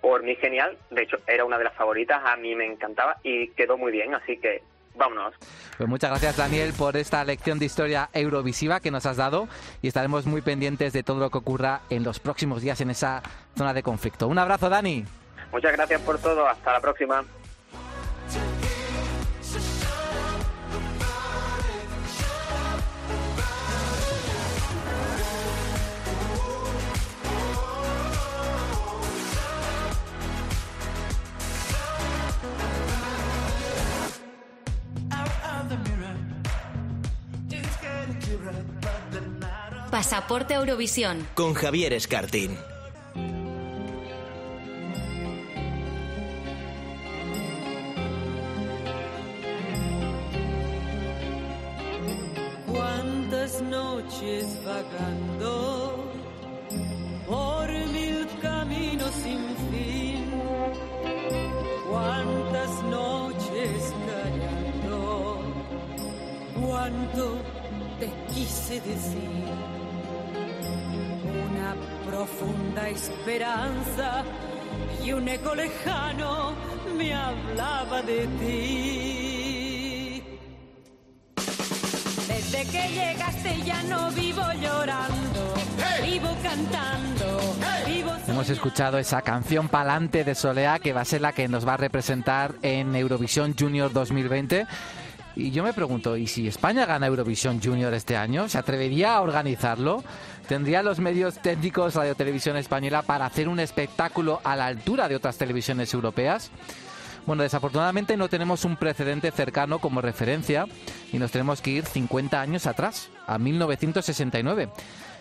Por mí genial, de hecho era una de las favoritas, a mí me encantaba y quedó muy bien, así que vámonos. Pues muchas gracias Daniel por esta lección de historia eurovisiva que nos has dado y estaremos muy pendientes de todo lo que ocurra en los próximos días en esa zona de conflicto. Un abrazo Dani. Muchas gracias por todo, hasta la próxima. Pasaporte Eurovisión. Con Javier Escartín. Cuántas noches vagando por mil caminos sin fin. Cuántas noches callando. Cuánto te quise decir. Una profunda esperanza y un eco lejano me hablaba de ti. Desde que llegaste ya no vivo llorando, vivo cantando, vivo Hemos escuchado esa canción Palante de Soleá que va a ser la que nos va a representar en Eurovisión Junior 2020. Y yo me pregunto, ¿y si España gana Eurovisión Junior este año? ¿Se atrevería a organizarlo? ¿Tendría los medios técnicos Radio Televisión Española para hacer un espectáculo a la altura de otras televisiones europeas? Bueno, desafortunadamente no tenemos un precedente cercano como referencia y nos tenemos que ir 50 años atrás, a 1969.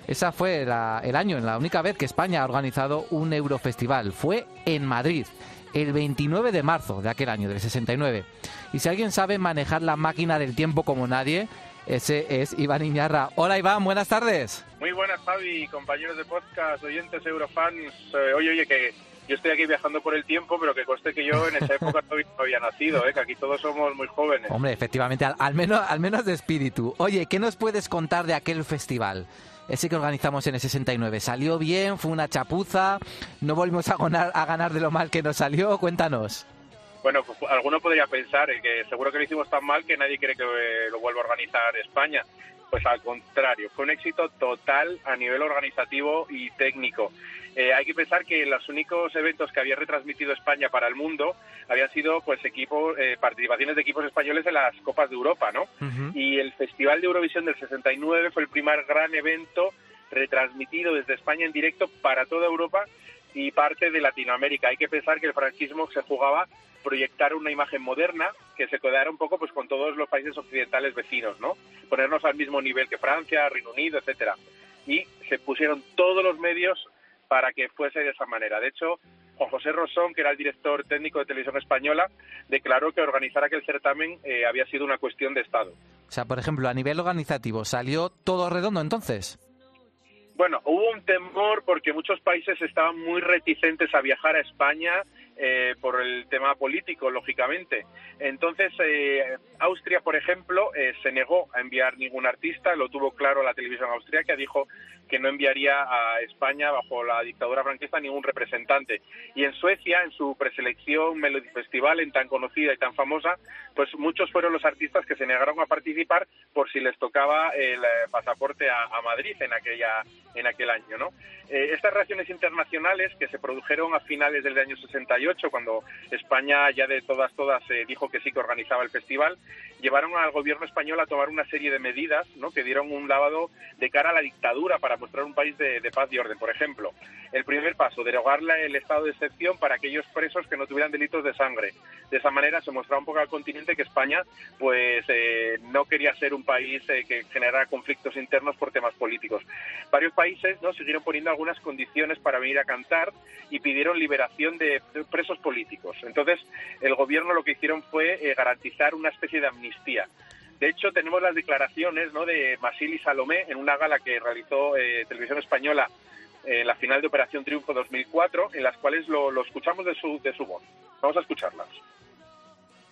Esa fue el año, la única vez que España ha organizado un Eurofestival. Fue en Madrid, el 29 de marzo de aquel año, del 69. Y si alguien sabe manejar la máquina del tiempo como nadie, ese es Iván Iñarra. Hola Iván, buenas tardes. Muy buenas, Javi, compañeros de podcast, oyentes, eurofans. Eh, oye, oye, que yo estoy aquí viajando por el tiempo, pero que conste que yo en esa época todavía no había nacido, ¿eh? que aquí todos somos muy jóvenes. Hombre, efectivamente, al, al menos, al menos de espíritu. Oye, ¿qué nos puedes contar de aquel festival? Ese que organizamos en el 69. ¿Salió bien? ¿Fue una chapuza? ¿No volvimos a ganar, a ganar de lo mal que nos salió? Cuéntanos. Bueno, pues, alguno podría pensar que seguro que lo hicimos tan mal que nadie quiere que eh, lo vuelva a organizar España. Pues al contrario, fue un éxito total a nivel organizativo y técnico. Eh, hay que pensar que los únicos eventos que había retransmitido España para el mundo habían sido pues equipos, eh, participaciones de equipos españoles en las Copas de Europa, ¿no? Y el Festival de Eurovisión del 69 fue el primer gran evento retransmitido desde España en directo para toda Europa y parte de Latinoamérica. Hay que pensar que el franquismo se jugaba proyectar una imagen moderna que se quedara un poco pues con todos los países occidentales vecinos, ¿no? Ponernos al mismo nivel que Francia, Reino Unido, etcétera. Y se pusieron todos los medios para que fuese de esa manera. De hecho, Juan José Rosón, que era el director técnico de Televisión Española, declaró que organizar aquel certamen eh, había sido una cuestión de Estado. O sea, por ejemplo, a nivel organizativo, ¿salió todo redondo entonces? Bueno, hubo un temor porque muchos países estaban muy reticentes a viajar a España eh, por el tema político, lógicamente. Entonces, eh, Austria, por ejemplo, eh, se negó a enviar ningún artista, lo tuvo claro la televisión austríaca, dijo que no enviaría a España bajo la dictadura franquista ningún representante. Y en Suecia, en su preselección Melody Festival, en tan conocida y tan famosa, pues muchos fueron los artistas que se negaron a participar por si les tocaba el eh, pasaporte a, a Madrid en aquella en aquel año, ¿no? Eh, estas reacciones internacionales que se produjeron a finales del año 68, cuando España ya de todas todas eh, dijo que sí que organizaba el festival, llevaron al gobierno español a tomar una serie de medidas, ¿no? Que dieron un lavado de cara a la dictadura para mostrar un país de, paz y orden. Por ejemplo, el primer paso, derogar el estado de excepción para aquellos presos que no tuvieran delitos de sangre. De esa manera se mostraba un poco al continente que España, pues, eh, no quería ser un país eh, que generara conflictos internos por temas políticos. Varios países, ¿no? Siguieron poniendo algunas condiciones para venir a cantar y pidieron liberación de presos políticos. Entonces, el gobierno lo que hicieron fue eh, garantizar una especie de amnistía. De hecho, tenemos las declaraciones ¿no? de Masil y Salomé en una gala que realizó eh, Televisión Española en la final de Operación Triunfo 2004, en las cuales lo, escuchamos de su, de su voz. Vamos a escucharlas.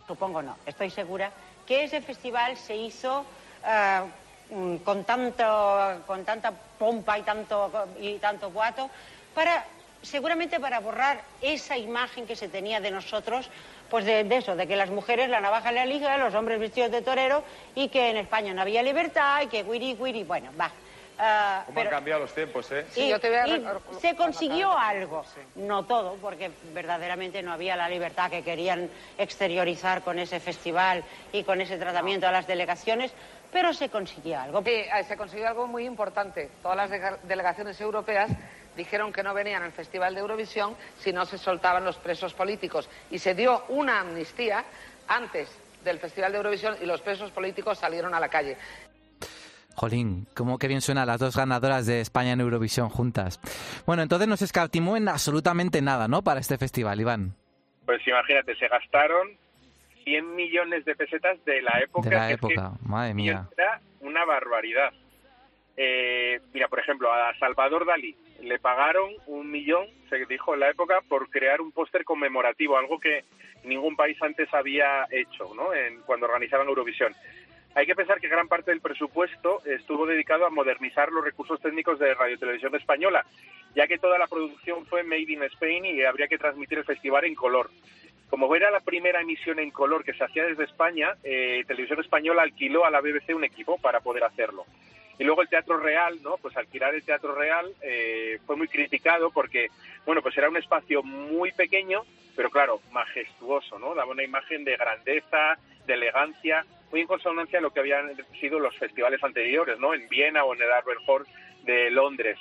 Supongo no, estoy segura que ese festival se hizo eh, mm, con tanto con tanta pompa y tanto y tanto guato para seguramente para borrar esa imagen que se tenía de nosotros pues de, de eso de que las mujeres la navaja en la liga los hombres vestidos de torero y que en España no había libertad y que guiri guiri bueno va Ah, ¿Cómo pero- han cambiado los tiempos, eh? y, y se consiguió algo, no todo, porque verdaderamente no había la libertad que querían exteriorizar con ese festival y con ese tratamiento a las delegaciones, pero se consiguió algo. Sí, eh, se consiguió algo muy importante. Todas las delegaciones europeas dijeron que no venían al Festival de Eurovisión si no se soltaban los presos políticos. Y se dio una amnistía antes del Festival de Eurovisión y los presos políticos salieron a la calle. Jolín, cómo que bien suenan las dos ganadoras de España en Eurovisión juntas. Bueno, entonces no se escatimó en absolutamente nada, ¿no? Para este festival, Iván. Pues imagínate, se gastaron 100 millones de pesetas de la época. De la que es que época, madre mía. Era una barbaridad. Eh, mira, por ejemplo, a Salvador Dalí le pagaron un millón, se dijo en la época, por crear un póster conmemorativo, algo que ningún país antes había hecho, ¿no? En, cuando organizaban Eurovisión. Hay que pensar que gran parte del presupuesto estuvo dedicado a modernizar los recursos técnicos de Radio Televisión Española, ya que toda la producción fue made in Spain y habría que transmitir el festival en color. Como era la primera emisión en color que se hacía desde España, eh, Televisión Española alquiló a la BBC un equipo para poder hacerlo. Y luego el Teatro Real, ¿no? Pues alquilar el Teatro Real eh, fue muy criticado porque, bueno, pues era un espacio muy pequeño, pero claro, majestuoso, ¿no? Daba una imagen de grandeza, de elegancia, muy en consonancia a lo que habían sido los festivales anteriores, ¿no? En Viena o en el Albert Hall de Londres.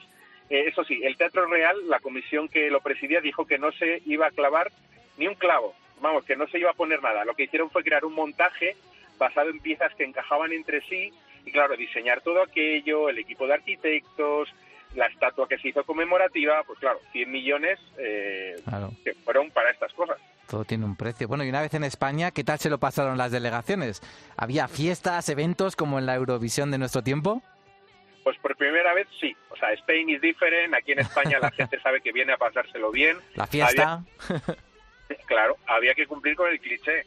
Eh, eso sí, el Teatro Real, la comisión que lo presidía, dijo que no se iba a clavar ni un clavo, vamos, que no se iba a poner nada. Lo que hicieron fue crear un montaje basado en piezas que encajaban entre sí y, claro, diseñar todo aquello, el equipo de arquitectos, La estatua que se hizo conmemorativa, pues claro, 100 millones eh, Claro. que fueron para estas cosas. Todo tiene un precio. Bueno, y una vez en España, ¿qué tal se lo pasaron las delegaciones? ¿Había fiestas, eventos como en la Eurovisión de nuestro tiempo? Pues por primera vez sí. O sea, Spain is different. Aquí en España la gente sabe que viene a pasárselo bien. La fiesta. Había- claro, había que cumplir con el cliché.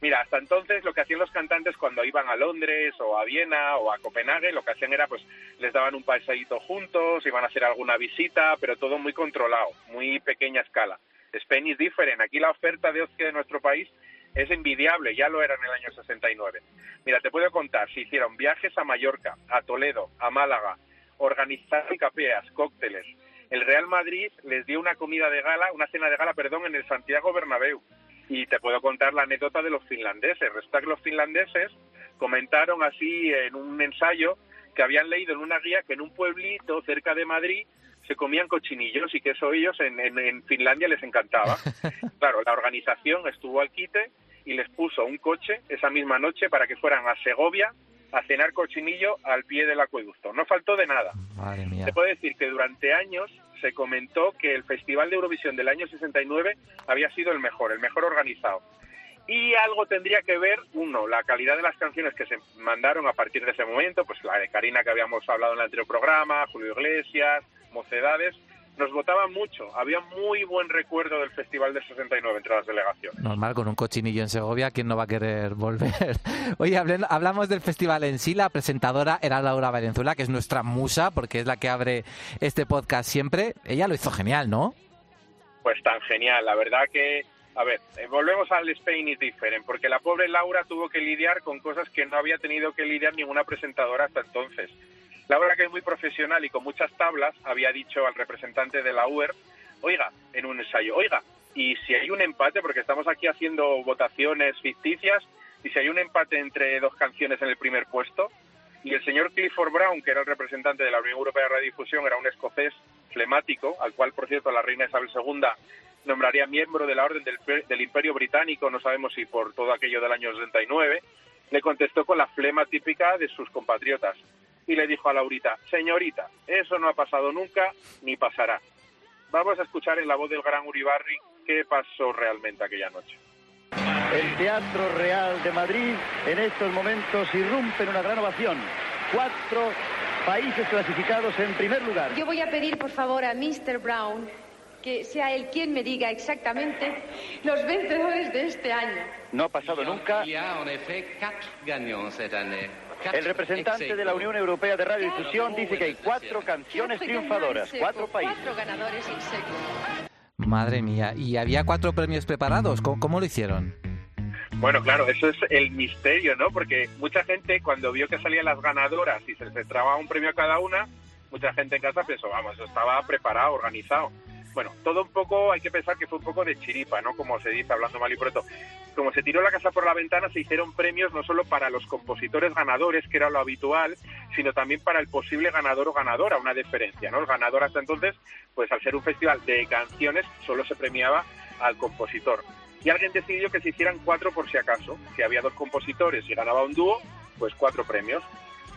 Mira, hasta entonces lo que hacían los cantantes cuando iban a Londres o a Viena o a Copenhague, lo que hacían era pues les daban un paseíto juntos, iban a hacer alguna visita, pero todo muy controlado, muy pequeña escala. Spain is different. Aquí la oferta de ocio de nuestro país es envidiable, ya lo era en el año 69. Mira, te puedo contar, se hicieron viajes a Mallorca, a Toledo, a Málaga, organizaron capeas, cócteles. El Real Madrid les dio una comida de gala, una cena de gala, perdón, en el Santiago Bernabéu. Y te puedo contar la anécdota de los finlandeses. Resulta que los finlandeses comentaron así en un ensayo que habían leído en una guía que en un pueblito cerca de Madrid se comían cochinillos y que eso ellos en, en- en Finlandia les encantaba. Claro, la organización estuvo al quite y les puso un coche esa misma noche para que fueran a Segovia a cenar cochinillo al pie del acueducto. No faltó de nada. Madre mía. Te puedo decir que durante años se comentó que el Festival de Eurovisión del año 69 había sido el mejor, el mejor organizado. Y algo tendría que ver, uno, la calidad de las canciones que se mandaron a partir de ese momento, pues la de Karina que habíamos hablado en el anterior programa, Julio Iglesias, Mocedades, nos votaban mucho. Había muy buen recuerdo del Festival del 69 entre las delegaciones. Normal, con un cochinillo en Segovia, ¿quién no va a querer volver? Oye, hablamos del festival en sí. La presentadora era Laura Valenzuela, que es nuestra musa, porque es la que abre este podcast siempre. Ella lo hizo genial, ¿no? Pues tan genial, la verdad que, a ver, eh, volvemos al Spain is different, porque la pobre Laura tuvo que lidiar con cosas que no había tenido que lidiar ninguna presentadora hasta entonces. Laura, que es muy profesional y con muchas tablas, había dicho al representante de la UER, oiga, en un ensayo, oiga, y si hay un empate, porque estamos aquí haciendo votaciones ficticias, y si hay un empate entre dos canciones en el primer puesto, y el señor Clifford Brown, que era el representante de la Unión Europea de Radiodifusión, era un escocés flemático, al cual, por cierto, la reina Isabel II nombraría miembro de la Orden del, del Imperio Británico, no sabemos si por todo aquello del año 69, le contestó con la flema típica de sus compatriotas y le dijo a Laurita, señorita, eso no ha pasado nunca ni pasará. Vamos a escuchar en la voz del gran Uribarri qué pasó realmente aquella noche. El Teatro Real de Madrid en estos momentos irrumpe en una gran ovación. Cuatro países clasificados en primer lugar. Yo voy a pedir, por favor, a Mr. Brown que sea él quien me diga exactamente los vencedores de este año. No ha pasado nunca. El representante de la Unión Europea de Radiodifusión dice que hay cuatro canciones triunfadoras, cuatro países. Madre mía. ¿Y había cuatro premios preparados? ¿Cómo, cómo lo hicieron? Bueno, claro, eso es el misterio, ¿no? Porque mucha gente cuando vio que salían las ganadoras y se les trababa un premio a cada una, mucha gente en casa pensó, vamos, eso estaba preparado, organizado. Bueno, todo un poco, hay que pensar que fue un poco de chiripa, ¿no? Como se dice, hablando mal y pronto. Como se tiró la casa por la ventana, se hicieron premios no solo para los compositores ganadores, que era lo habitual, sino también para el posible ganador o ganadora, una diferencia, ¿no? El ganador hasta entonces, pues al ser un festival de canciones, solo se premiaba al compositor. Y alguien decidió que se hicieran cuatro por si acaso. Si había dos compositores y ganaba un dúo, pues cuatro premios.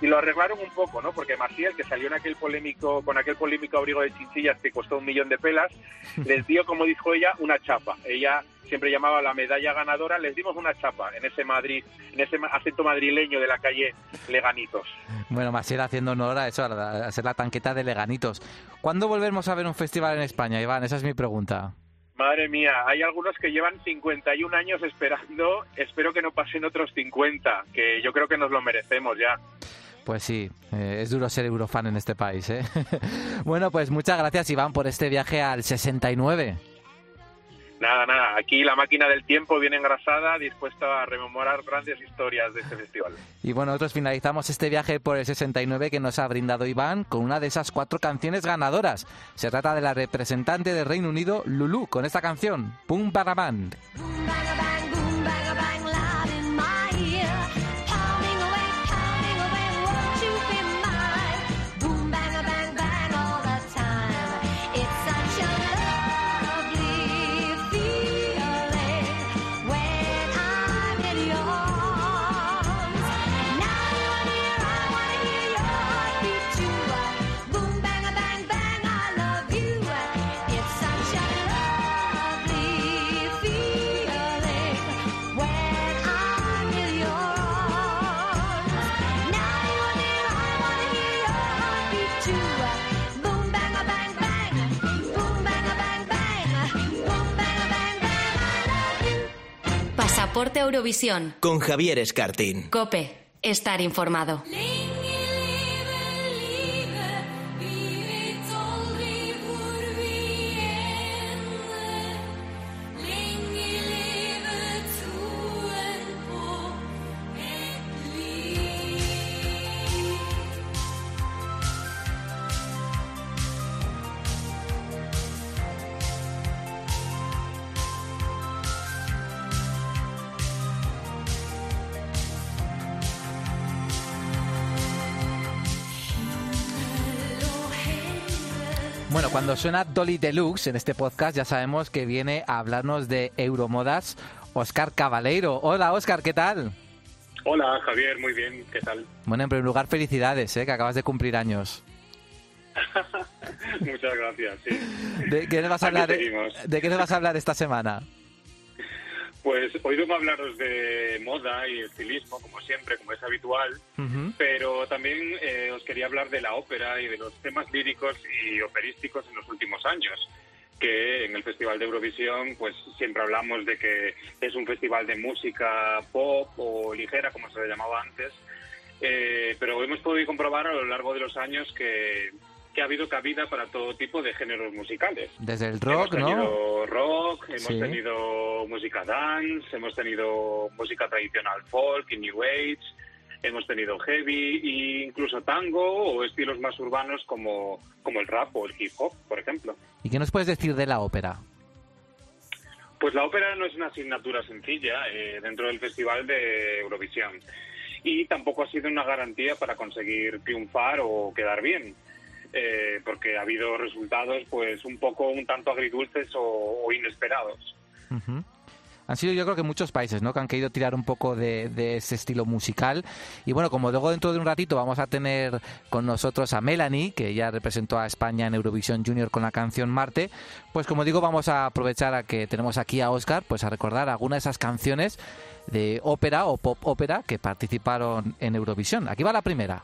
Y lo arreglaron un poco, ¿no? Porque Maciel, que salió en aquel polémico, con aquel polémico abrigo de chinchillas que costó un millón de pelas, les dio, como dijo ella, una chapa. Ella siempre llamaba la medalla ganadora, les dimos una chapa en ese Madrid, en ese acento madrileño de la calle Leganitos. Bueno, Masiel haciendo honor a eso, a, ser la tanqueta de Leganitos. ¿Cuándo volvemos a ver un festival en España, Iván? Esa es mi pregunta. Madre mía, hay algunos que llevan 51 años esperando, espero que no pasen otros 50, que yo creo que nos lo merecemos ya. Pues sí, eh, es duro ser eurofan en este país, ¿eh? bueno, pues muchas gracias, Iván, por este viaje al 69. Nada, nada, aquí la máquina del tiempo viene engrasada, dispuesta a rememorar grandes historias de este festival. Y bueno, nosotros finalizamos este viaje por el 69 que nos ha brindado Iván con una de esas cuatro canciones ganadoras. Se trata de la representante del Reino Unido, Lulu, con esta canción, Pum. Boom, bang, Pasaporte Eurovisión. Con Javier Escartín. Cope. Estar informado. Cuando suena Dolly Deluxe en este podcast ya sabemos que viene a hablarnos de Euromodas Oscar Cabaleiro. Hola Oscar, ¿qué tal? Hola Javier, muy bien, ¿qué tal? Bueno, en primer lugar, felicidades, ¿eh? que acabas de cumplir años. Muchas gracias, sí. ¿De qué, nos vas a Aquí hablar, seguimos. ¿De qué nos vas a hablar esta semana? Pues hoy vengo a hablaros de moda y estilismo, como siempre, como es habitual, pero también eh, os quería hablar de la ópera y de los temas líricos y operísticos en los últimos años que en el Festival de Eurovisión pues siempre hablamos de que es un festival de música pop o ligera como se le llamaba antes Eh, pero hemos podido comprobar a lo largo de los años que, que ha habido cabida para todo tipo de géneros musicales Desde el rock, hemos ¿no? tenido rock, hemos Sí. tenido música dance, hemos tenido música tradicional folk y new age, hemos tenido heavy e incluso tango o estilos más urbanos como, como el rap o el hip hop, por ejemplo. ¿Y qué nos puedes decir de la ópera? Pues la ópera no es una asignatura sencilla eh, dentro del Festival de Eurovisión y tampoco ha sido una garantía para conseguir triunfar o quedar bien. Eh, porque ha habido resultados pues un poco un tanto agridulces o- inesperados. Ujú. Han sido yo creo que muchos países ¿no? que han querido tirar un poco de, de ese estilo musical. Y bueno, como luego dentro de un ratito vamos a tener con nosotros a Melanie, que ya representó a España en Eurovisión Junior con la canción Marte, pues como digo, vamos a aprovechar a que tenemos aquí a Oscar, pues a recordar algunas de esas canciones de ópera o pop ópera que participaron en Eurovisión. Aquí va la primera.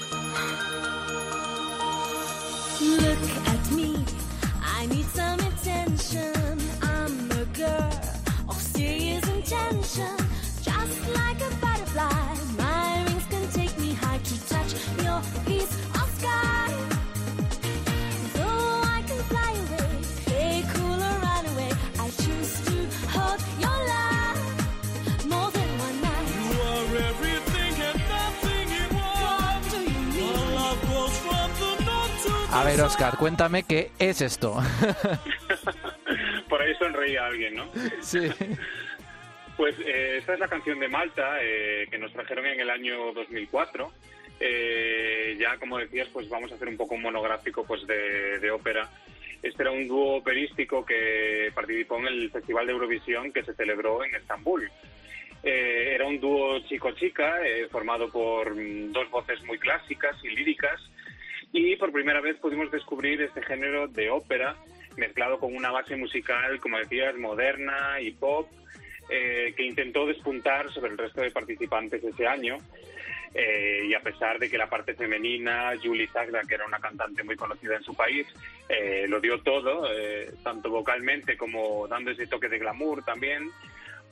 ver, Oscar, cuéntame qué es esto. Por ahí sonreía alguien, ¿no? sí. Pues eh, esta es la canción de Malta eh, que nos trajeron en el año 2004. Eh, ya, como decías, pues vamos a hacer un poco un monográfico pues de, de ópera. Este era un dúo operístico que participó en el Festival de Eurovisión que se celebró en Estambul. Eh, era un dúo chico-chica eh, formado por mm, dos voces muy clásicas y líricas y por primera vez pudimos descubrir este género de ópera mezclado con una base musical, como decías, moderna y pop, eh, que intentó despuntar sobre el resto de participantes ese año. Eh, y a pesar de que la parte femenina, Julie Zagra, que era una cantante muy conocida en su país, eh, lo dio todo, eh, tanto vocalmente como dando ese toque de glamour también,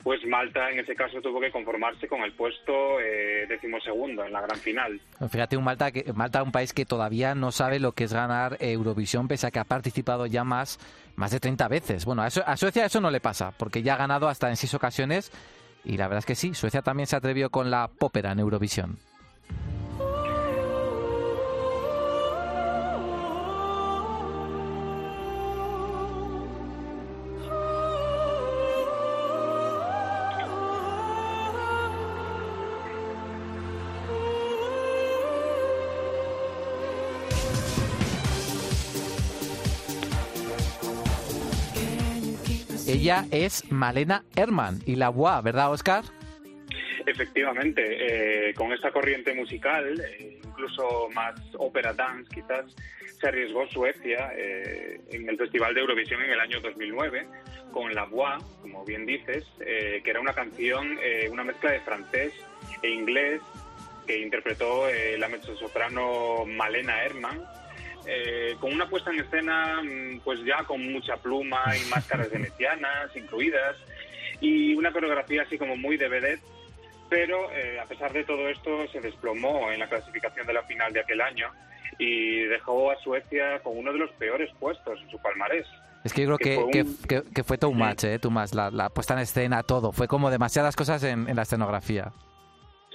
pues Malta en ese caso tuvo que conformarse con el puesto eh, decimosegundo en la gran final. Fíjate, un Malta, que, Malta, un país que todavía no sabe lo que es ganar Eurovisión, pese a que ha participado ya más, más de 30 veces. Bueno, a, a Suecia eso no le pasa, porque ya ha ganado hasta en seis ocasiones. Y la verdad es que sí, Suecia también se atrevió con la pópera en Eurovisión. Es Malena Herman y la Bois, ¿verdad, Oscar? Efectivamente, eh, con esta corriente musical, eh, incluso más ópera dance quizás, se arriesgó Suecia eh, en el Festival de Eurovisión en el año 2009 con La Voix, como bien dices, que era una canción, una mezcla de francés e inglés que interpretó la mezzosoprano Malena Herman. Eh, con una puesta en escena mm, pues ya con mucha pluma y máscaras venecianas incluidas y una coreografía así como muy de vedette, pero eh, a pesar de todo esto se desplomó en la clasificación de la final de aquel año y dejó a Suecia con uno de los peores puestos en su palmarés. Es que yo creo Que que, fue un- que- que fue too much, ¿eh? Too much, la, la puesta en escena, todo. Fue como demasiadas cosas en, en la escenografía.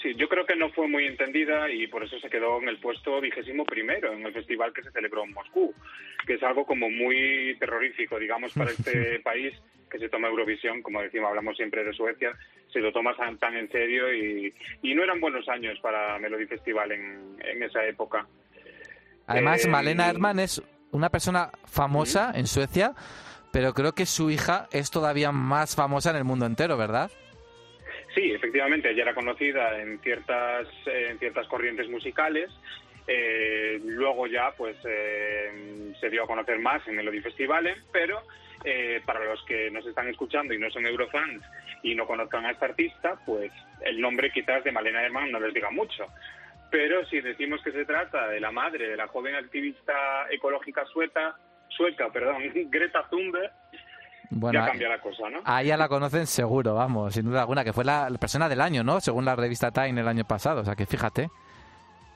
Sí, yo creo que no fue muy entendida y por eso se quedó en el puesto vigésimo primero en el festival que se celebró en Moscú, que es algo como muy terrorífico, digamos, para este país que se toma Eurovisión, como decimos, hablamos siempre de Suecia, se lo toma tan, tan en serio y, y no eran buenos años para Melody Festival en, en esa época. Además, Eh, Malena Erdman es una persona famosa en Suecia, pero creo que su hija es todavía más famosa en el mundo entero, ¿verdad? Sí, efectivamente, ella era conocida en ciertas, eh, en ciertas corrientes musicales. eh, luego ya pues eh, se dio a conocer más en Melody Festivalen, pero eh, para los que nos están escuchando y no son eurofans y no conozcan a esta artista, pues el nombre quizás de Malena Herman no les diga mucho. Pero si decimos que se trata de la madre de la joven activista ecológica sueca, sueca, perdón, Greta Thunberg, Bueno, ya cambia la cosa, ¿no? a ella la conocen seguro, vamos, sin duda alguna, que fue la, persona del año, ¿no? Según la revista Time el año pasado. O sea, que fíjate,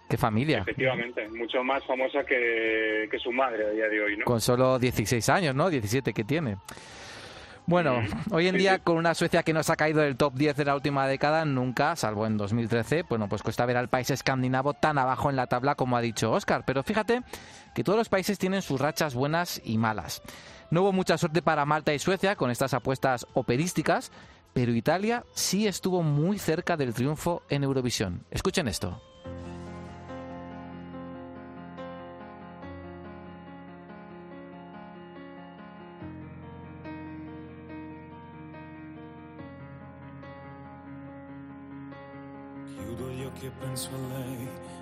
qué familia. Efectivamente, mucho más famosa que, que su madre a día de hoy, ¿no? Con solo 16 años, ¿no? 17 que tiene. Bueno, hoy en día con una Suecia que nos ha caído del top 10 de la última década, nunca, salvo en 2013, bueno, pues cuesta ver al país escandinavo tan abajo en la tabla como ha dicho Oscar. Pero fíjate que todos los países tienen sus rachas buenas y malas. No hubo mucha suerte para Malta y Suecia con estas apuestas operísticas, pero Italia sí estuvo muy cerca del triunfo en Eurovisión. Escuchen esto.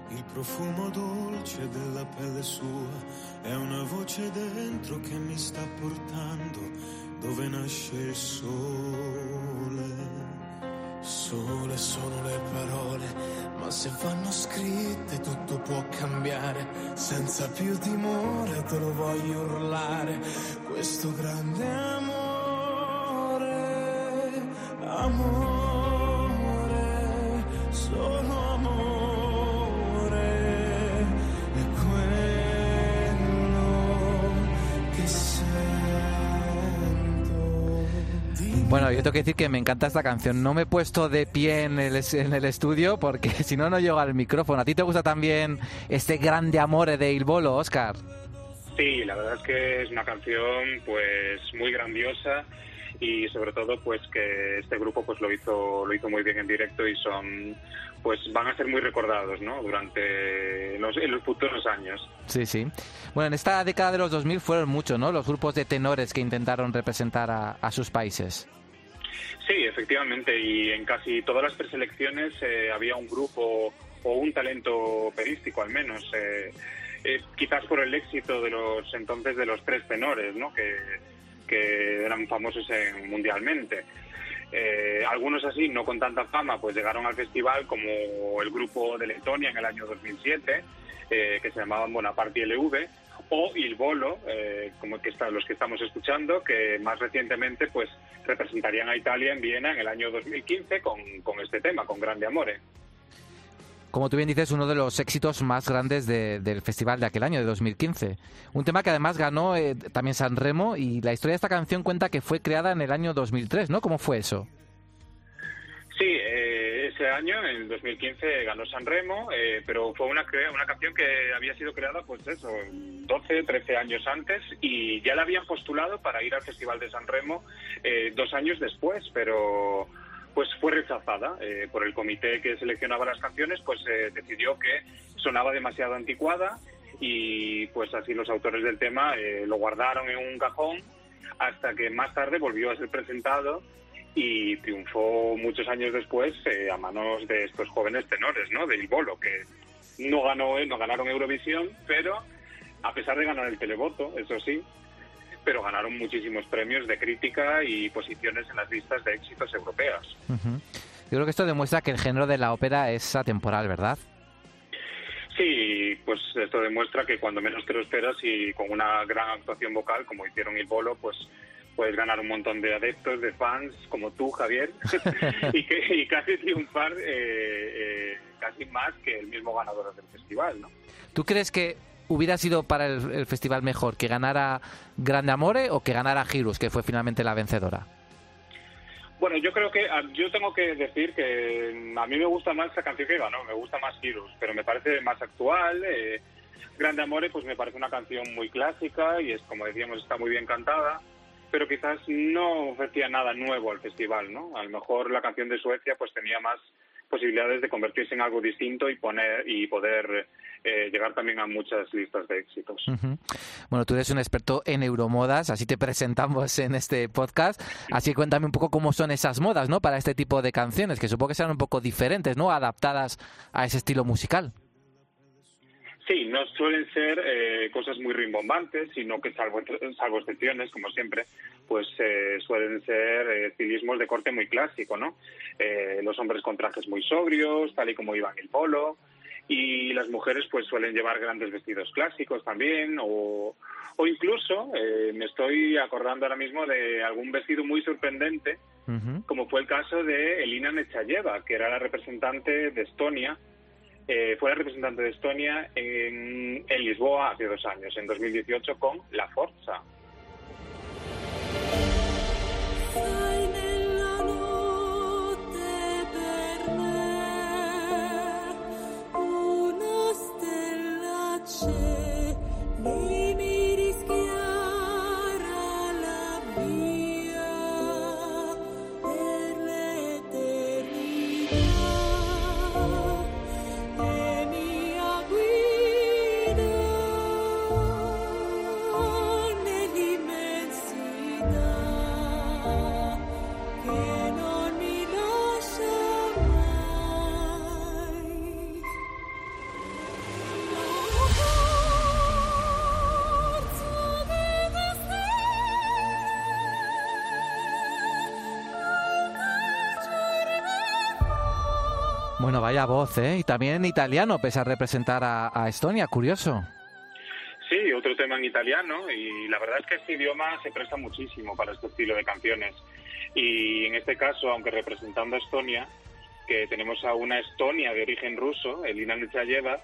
Il profumo dolce della pelle sua, è una voce dentro che mi sta portando dove nasce il sole. Sole sono le parole, ma se vanno scritte tutto può cambiare. Senza più timore te lo voglio urlare, questo grande amore, amore, Bueno, yo tengo que decir que me encanta esta canción. No me he puesto de pie en el, en el estudio porque si no, no llego al micrófono. ¿A ti te gusta también este grande amor de Il Bolo, Oscar? Sí, la verdad es que es una canción pues muy grandiosa y sobre todo pues que este grupo pues lo hizo lo hizo muy bien en directo y son pues van a ser muy recordados, ¿no? Durante los, en los futuros años. Sí, sí. Bueno, en esta década de los 2000 fueron muchos, ¿no? Los grupos de tenores que intentaron representar a, a sus países. Sí, efectivamente, y en casi todas las preselecciones eh, había un grupo o un talento operístico al menos, eh, eh, quizás por el éxito de los entonces de los tres tenores, ¿no? Que, que eran famosos en- mundialmente. Eh, algunos así, no con tanta fama, pues llegaron al festival como el grupo de Letonia en el año 2007, eh, que se llamaban Bonaparte LV, o Il Bolo, eh, como que está, los que estamos escuchando, que más recientemente pues representarían a Italia en Viena en el año 2015 con, con este tema, con Grande Amore. Como tú bien dices, uno de los éxitos más grandes de- del festival de aquel año, de 2015. Un tema que además ganó eh, también San Remo y la historia de esta canción cuenta que fue creada en el año 2003, ¿no? ¿Cómo fue eso? Sí, eh, ese año, en el 2015, ganó San Remo, eh, pero fue una, una canción que había sido creada, pues eso, 12, 13 años antes y ya la habían postulado para ir al Festival de San Remo eh, dos años después, pero pues fue rechazada eh, por el comité que seleccionaba las canciones, pues eh, decidió que sonaba demasiado anticuada y pues así los autores del tema eh, lo guardaron en un cajón hasta que más tarde volvió a ser presentado y triunfó muchos años después eh, a manos de estos jóvenes tenores, ¿no? De Il Bolo, que no ganó, no ganaron Eurovisión, pero a pesar de ganar el televoto, eso sí, pero ganaron muchísimos premios de crítica y posiciones en las listas de éxitos europeas. Ujú. Yo creo que esto demuestra que el género de la ópera es atemporal, ¿verdad? Sí, pues esto demuestra que cuando menos te lo esperas y con una gran actuación vocal, como hicieron Il Bolo, pues puedes ganar un montón de adeptos, de fans, como tú, Javier, y, que, y casi triunfar eh, eh, casi más que el mismo ganador del festival, ¿no? ¿Tú crees que hubiera sido para el, el festival mejor que ganara Grande Amore o que ganara Girus, que fue finalmente la vencedora? Bueno, yo creo que ah, yo tengo que decir que a mí me gusta más esa canción que ganó, me gusta más Heroes, pero me parece más actual. Eh, Grande Amore, pues me parece una canción muy clásica y es, como decíamos, está muy bien cantada, pero quizás no ofrecía nada nuevo al festival, ¿no? A lo mejor la canción de Suecia, pues tenía más posibilidades de convertirse en algo distinto y poner y poder eh, llegar también a muchas listas de éxitos. Ujú. Bueno, tú eres un experto en euromodas, así te presentamos en este podcast. Así que cuéntame un poco cómo son esas modas, ¿no? Para este tipo de canciones, que supongo que serán un poco diferentes, ¿no? Adaptadas a ese estilo musical. Sí, no suelen ser eh, cosas muy rimbombantes, sino que salvo, salvo excepciones, como siempre, pues eh, suelen ser eh, estilismos de corte muy clásico, ¿no? Eh, los hombres con trajes muy sobrios, tal y como iban el polo, y las mujeres pues suelen llevar grandes vestidos clásicos también, o, o incluso eh, me estoy acordando ahora mismo de algún vestido muy sorprendente, como fue el caso de Elina Nechayeva, que era la representante de Estonia, eh, fue representante de Estonia en, en Lisboa hace dos años, en 2018, con La Forza. Y también en italiano, pese a representar a, a Estonia, curioso. Sí, otro tema en italiano y la verdad es que este idioma se presta muchísimo para este estilo de canciones. Y en este caso, aunque representando a Estonia, que tenemos a una Estonia de origen ruso, Elina Nechayeva,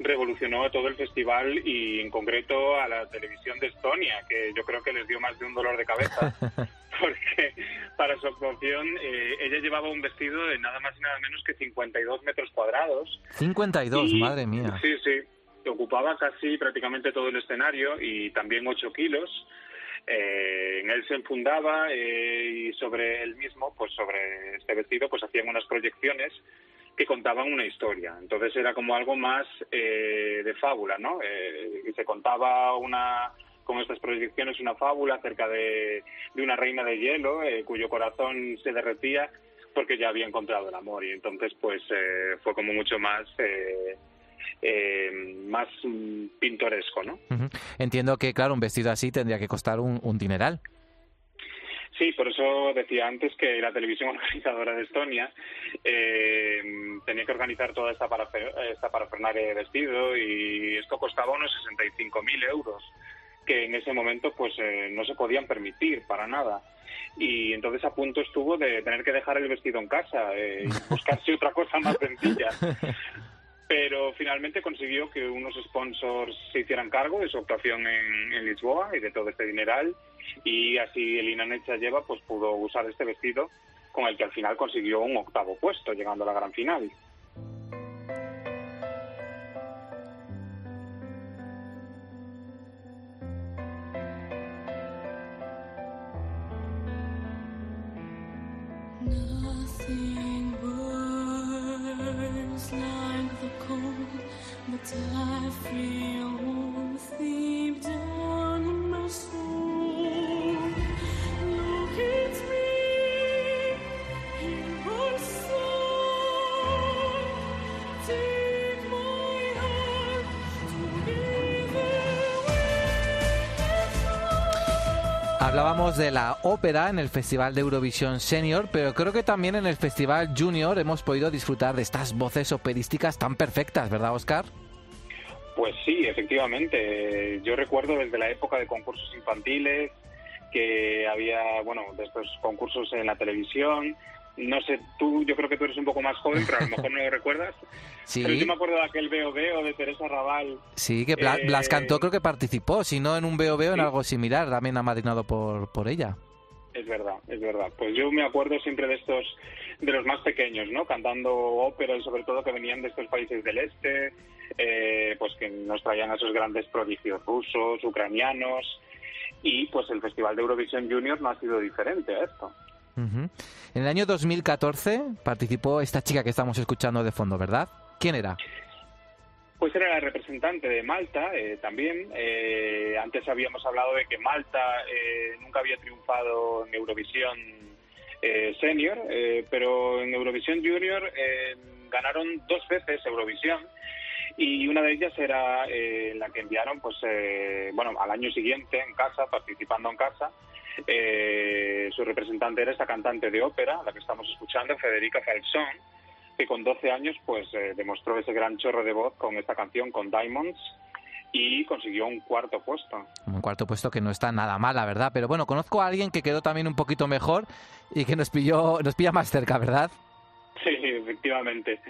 revolucionó a todo el festival y en concreto a la televisión de Estonia, que yo creo que les dio más de un dolor de cabeza, porque para su actuación eh, ella llevaba un vestido de nada más y nada menos que 52 metros cuadrados 52, y- madre mía. Sí, sí. Ocupaba casi prácticamente todo el escenario y también 8 kilos. Eh, en él se enfundaba eh, y sobre él mismo, pues sobre este vestido, pues hacían unas proyecciones que contaban una historia. Entonces era como algo más eh, de fábula, ¿no? Eh, se contaba una con estas proyecciones una fábula acerca de, de una reina de hielo eh, cuyo corazón se derretía porque ya había encontrado el amor y entonces pues eh, fue como mucho más eh, eh, más mm, pintoresco, ¿no? Entiendo que, claro, un vestido así tendría que costar un, un dineral. Sí, por eso decía antes que la televisión organizadora de Estonia eh, tenía que organizar toda esta, parafe- esta parafernalia de vestido y esto costaba unos 65.000 euros, que en ese momento pues eh, no se podían permitir para nada. Y entonces a punto estuvo de tener que dejar el vestido en casa eh, y buscarse otra cosa más sencilla. Pero finalmente consiguió que unos sponsors se hicieran cargo de su actuación en, en Lisboa y de todo este dineral y así Elina Nechayeva pues pudo usar este vestido con el que al final consiguió un octavo puesto llegando a la gran final. Hablábamos de la ópera en el Festival de Eurovisión Senior, pero creo que también en el Festival Junior hemos podido disfrutar de estas voces operísticas tan perfectas, ¿verdad, Oscar? Pues sí, efectivamente. Yo recuerdo desde la época de concursos infantiles que había, bueno, de estos concursos en la televisión. No sé, tú, yo creo que tú eres un poco más joven, pero a lo mejor no lo recuerdas. Sí. Pero yo me acuerdo de aquel Veo Veo de Teresa Raval. Sí, que Eh, Blas Cantó creo que participó, si no en un veo veo en algo similar, también amadrinado por, por ella. Es verdad, es verdad. Pues yo me acuerdo siempre de estos, de los más pequeños, ¿no? Cantando ópera y sobre todo que venían de estos países del este, eh, pues que nos traían a esos grandes prodigios rusos, ucranianos. Y pues el Festival de Eurovisión Junior no ha sido diferente a esto. Ujú. En el año 2014 participó esta chica que estamos escuchando de fondo, ¿verdad? ¿Quién era? Pues era la representante de Malta eh, también. Eh, antes habíamos hablado de que Malta eh, nunca había triunfado en Eurovisión eh, Senior, eh, pero en Eurovisión Junior eh, ganaron dos veces Eurovisión y una de ellas era eh, la que enviaron, pues eh, bueno, al año siguiente en casa, participando en casa. Eh, su representante era esta cantante de ópera, la que estamos escuchando, Federica Falsón, que con 12 años pues eh, demostró ese gran chorro de voz con esta canción, con Diamonds, y consiguió un cuarto puesto. Un cuarto puesto que no está nada mal, la verdad. Pero bueno, conozco a alguien que quedó también un poquito mejor y que nos pilló, nos pilla más cerca, ¿verdad? Sí, efectivamente.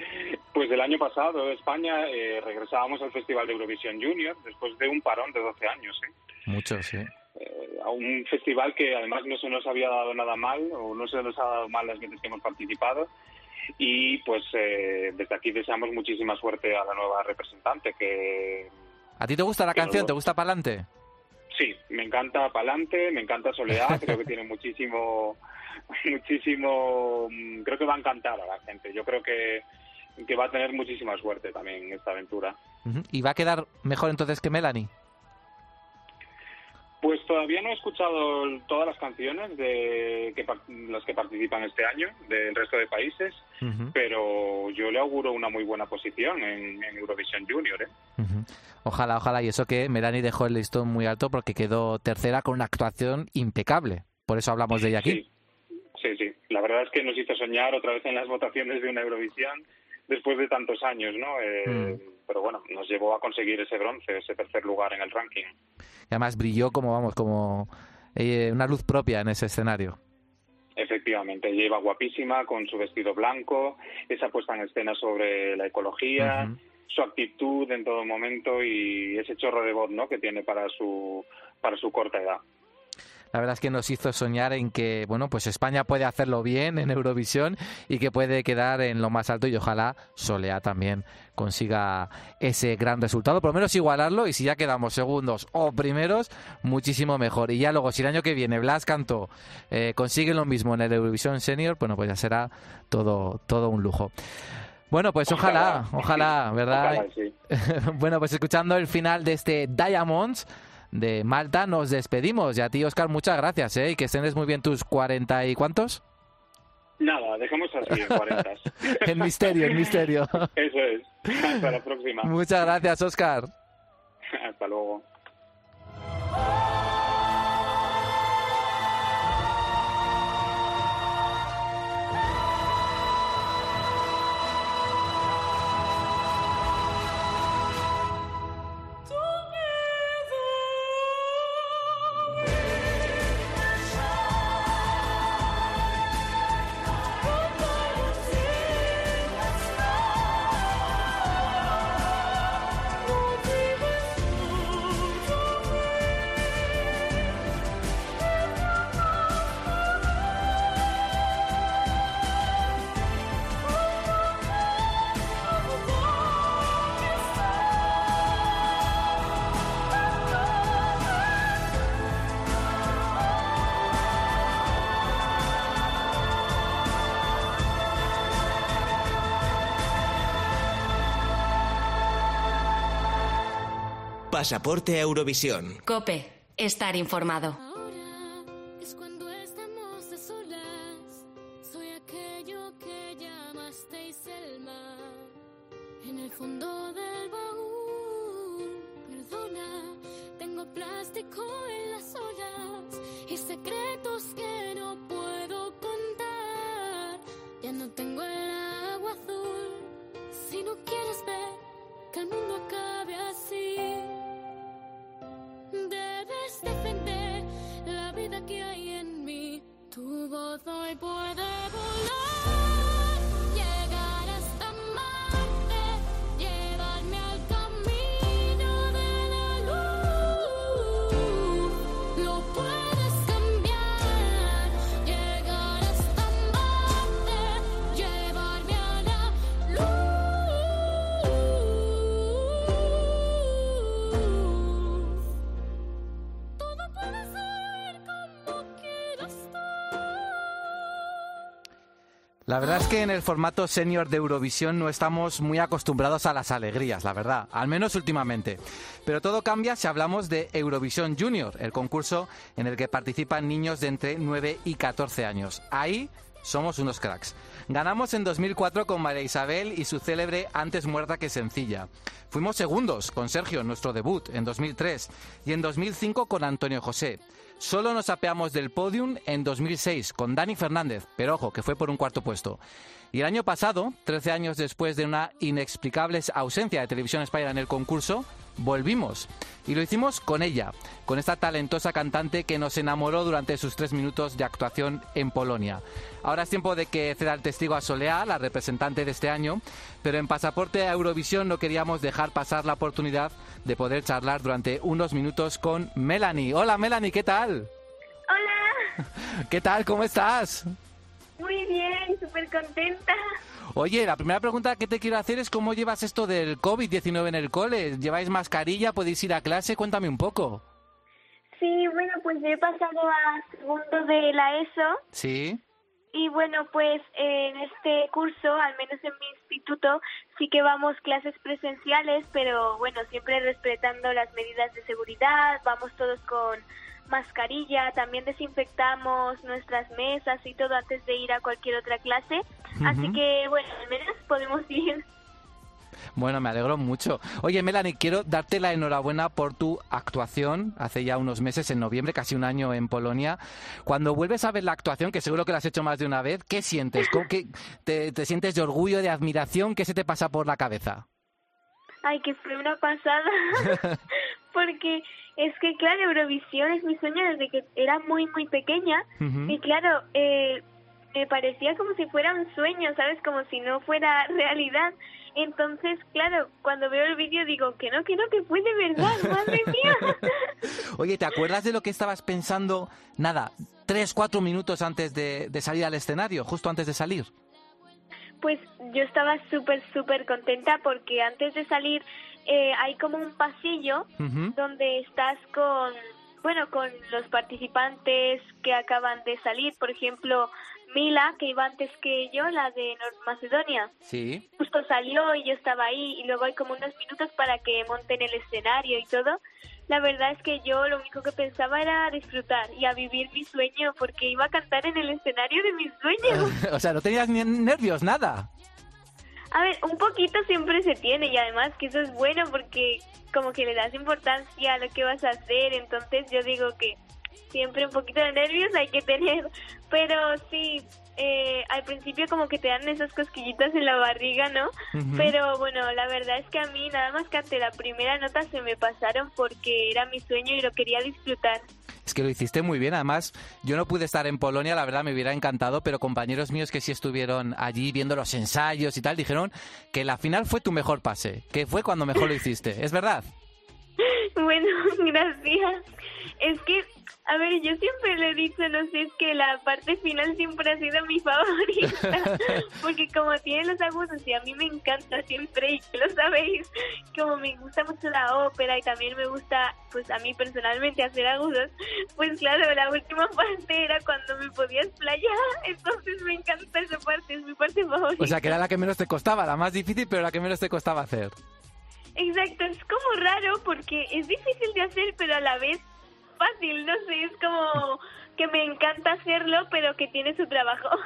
Pues el año pasado España eh, regresábamos al Festival de Eurovisión Junior después de un parón de 12 años. ¿eh? Mucho, sí. Eh, a un festival que además no se nos había dado nada mal o no se nos ha dado mal las veces que hemos participado y pues eh, desde aquí deseamos muchísima suerte a la nueva representante que ¿A ti te gusta la canción? ¿Te gusta Pa'lante? sí, me encanta Palante, me encanta Soledad, creo que tiene muchísimo, muchísimo, mm, creo que va a encantar a la gente, yo creo que, que va a tener muchísima suerte también esta aventura. ¿Y va a quedar mejor entonces que Melanie? Pues todavía no he escuchado todas las canciones de que, las que participan este año del resto de países, pero yo le auguro una muy buena posición en, en Eurovisión Junior. ¿eh? Ojalá, ojalá. Y eso que Melanie dejó el listón muy alto porque quedó tercera con una actuación impecable. Por eso hablamos de ella aquí. Sí, sí. La verdad es que nos hizo soñar otra vez en las votaciones de una Eurovisión después de tantos años, ¿no? Eh, Pero bueno, nos llevó a conseguir ese bronce, ese tercer lugar en el ranking. Y además brilló como, vamos, como eh, una luz propia en ese escenario. Efectivamente, ella iba guapísima con su vestido blanco, esa puesta en escena sobre la ecología, su actitud en todo momento y ese chorro de voz, ¿no? Que tiene para su para su corta edad. La verdad es que nos hizo soñar en que, bueno, pues España puede hacerlo bien en Eurovisión y que puede quedar en lo más alto y ojalá Solea también consiga ese gran resultado, por lo menos igualarlo y si ya quedamos segundos o primeros, muchísimo mejor. Y ya luego, si el año que viene Blas Canto eh, consigue lo mismo en el Eurovisión Senior, bueno, pues ya será todo, todo un lujo. Bueno, pues ojalá, ojalá, ¿verdad? Ojalá, sí. bueno, pues escuchando el final de este Diamonds de Malta, nos despedimos. Y a ti, Oscar, muchas gracias, ¿eh? Y que estés muy bien tus cuarenta y cuántos. Nada, dejemos así en 40. el misterio, el misterio. Eso es. Hasta la próxima. muchas gracias, Oscar. Hasta luego. Pasaporte Eurovisión. Cope, estar informado. Que en el formato senior de Eurovisión no estamos muy acostumbrados a las alegrías, la verdad, al menos últimamente. Pero todo cambia si hablamos de Eurovisión Junior, el concurso en el que participan niños de entre 9 y 14 años. Ahí somos unos cracks. Ganamos en 2004 con María Isabel y su célebre Antes muerta que sencilla. Fuimos segundos con Sergio en nuestro debut en 2003 y en 2005 con Antonio José. Solo nos apeamos del podium en 2006 con Dani Fernández, pero ojo, que fue por un cuarto puesto. Y el año pasado, 13 años después de una inexplicable ausencia de Televisión Española en el concurso, volvimos. Y lo hicimos con ella, con esta talentosa cantante que nos enamoró durante sus tres minutos de actuación en Polonia. Ahora es tiempo de que ceda el testigo a Soleá, la representante de este año, pero en Pasaporte a Eurovisión no queríamos dejar pasar la oportunidad de poder charlar durante unos minutos con Melanie. Hola Melanie, ¿qué tal? Hola, ¿Qué tal? ¿Cómo estás? muy bien, súper contenta. Oye, la primera pregunta que te quiero hacer es cómo llevas esto del COVID-19 en el cole. ¿Lleváis mascarilla? ¿Podéis ir a clase? Cuéntame un poco. Sí, bueno, pues yo he pasado a segundo de la ESO Sí. y bueno, pues en este curso, al menos en mi instituto, sí que vamos clases presenciales, pero bueno, siempre respetando las medidas de seguridad, vamos todos con mascarilla, también desinfectamos nuestras mesas y todo antes de ir a cualquier otra clase, así que bueno, al menos podemos ir. Bueno, me alegro mucho. Oye, Melanie, quiero darte la enhorabuena por tu actuación hace ya unos meses, en noviembre, casi un año en Polonia. Cuando vuelves a ver la actuación, que seguro que la has hecho más de una vez, ¿qué sientes? ¿Cómo que te, te sientes de orgullo, de admiración? ¿Qué se te pasa por la cabeza? Ay, que fue una pasada. Porque es que, claro, Eurovisión es mi sueño desde que era muy, muy pequeña. Y claro, eh, me parecía como si fuera un sueño, ¿sabes? Como si no fuera realidad. Entonces, claro, cuando veo el vídeo digo que no, que no, que fue de verdad, madre mía. Oye, ¿te acuerdas de lo que estabas pensando, nada, tres, cuatro minutos antes de, de salir al escenario, justo antes de salir? Pues yo estaba súper, súper contenta porque antes de salir eh, hay como un pasillo donde estás con, bueno, con los participantes que acaban de salir. Por ejemplo, Mila, que iba antes que yo, la de North Macedonia. Sí. Justo salió y yo estaba ahí y luego hay como unos minutos para que monten el escenario y todo. La verdad es que yo lo único que pensaba era disfrutar y a vivir mi sueño porque iba a cantar en el escenario de mis sueños. o sea, no tenías ni nervios, nada. A ver, un poquito siempre se tiene y además que eso es bueno porque como que le das importancia a lo que vas a hacer, entonces yo digo que siempre un poquito de nervios hay que tener, pero sí, eh, al principio como que te dan esas cosquillitas en la barriga, ¿no? Pero bueno, la verdad es que a mí nada más que ante la primera nota se me pasaron porque era mi sueño y lo quería disfrutar. Es que lo hiciste muy bien. Además, yo no pude estar en Polonia, la verdad me hubiera encantado, pero compañeros míos que sí estuvieron allí viendo los ensayos y tal, dijeron que la final fue tu mejor pase, que fue cuando mejor lo hiciste. ¿Es verdad? Bueno, gracias. Es que, a ver, yo siempre le he dicho, no sé, es que la parte final siempre ha sido mi favorita. Porque como tiene los agudos y a mí me encanta siempre, y lo sabéis, como me gusta mucho la ópera y también me gusta, pues a mí personalmente hacer agudos, pues claro, la última parte era cuando me podía explayar, entonces me encanta esa parte, es mi parte favorita. O sea, que era la que menos te costaba, la más difícil, pero la que menos te costaba hacer. Exacto, es como raro porque es difícil de hacer, pero a la vez fácil, no sé, es como que me encanta hacerlo, pero que tiene su trabajo.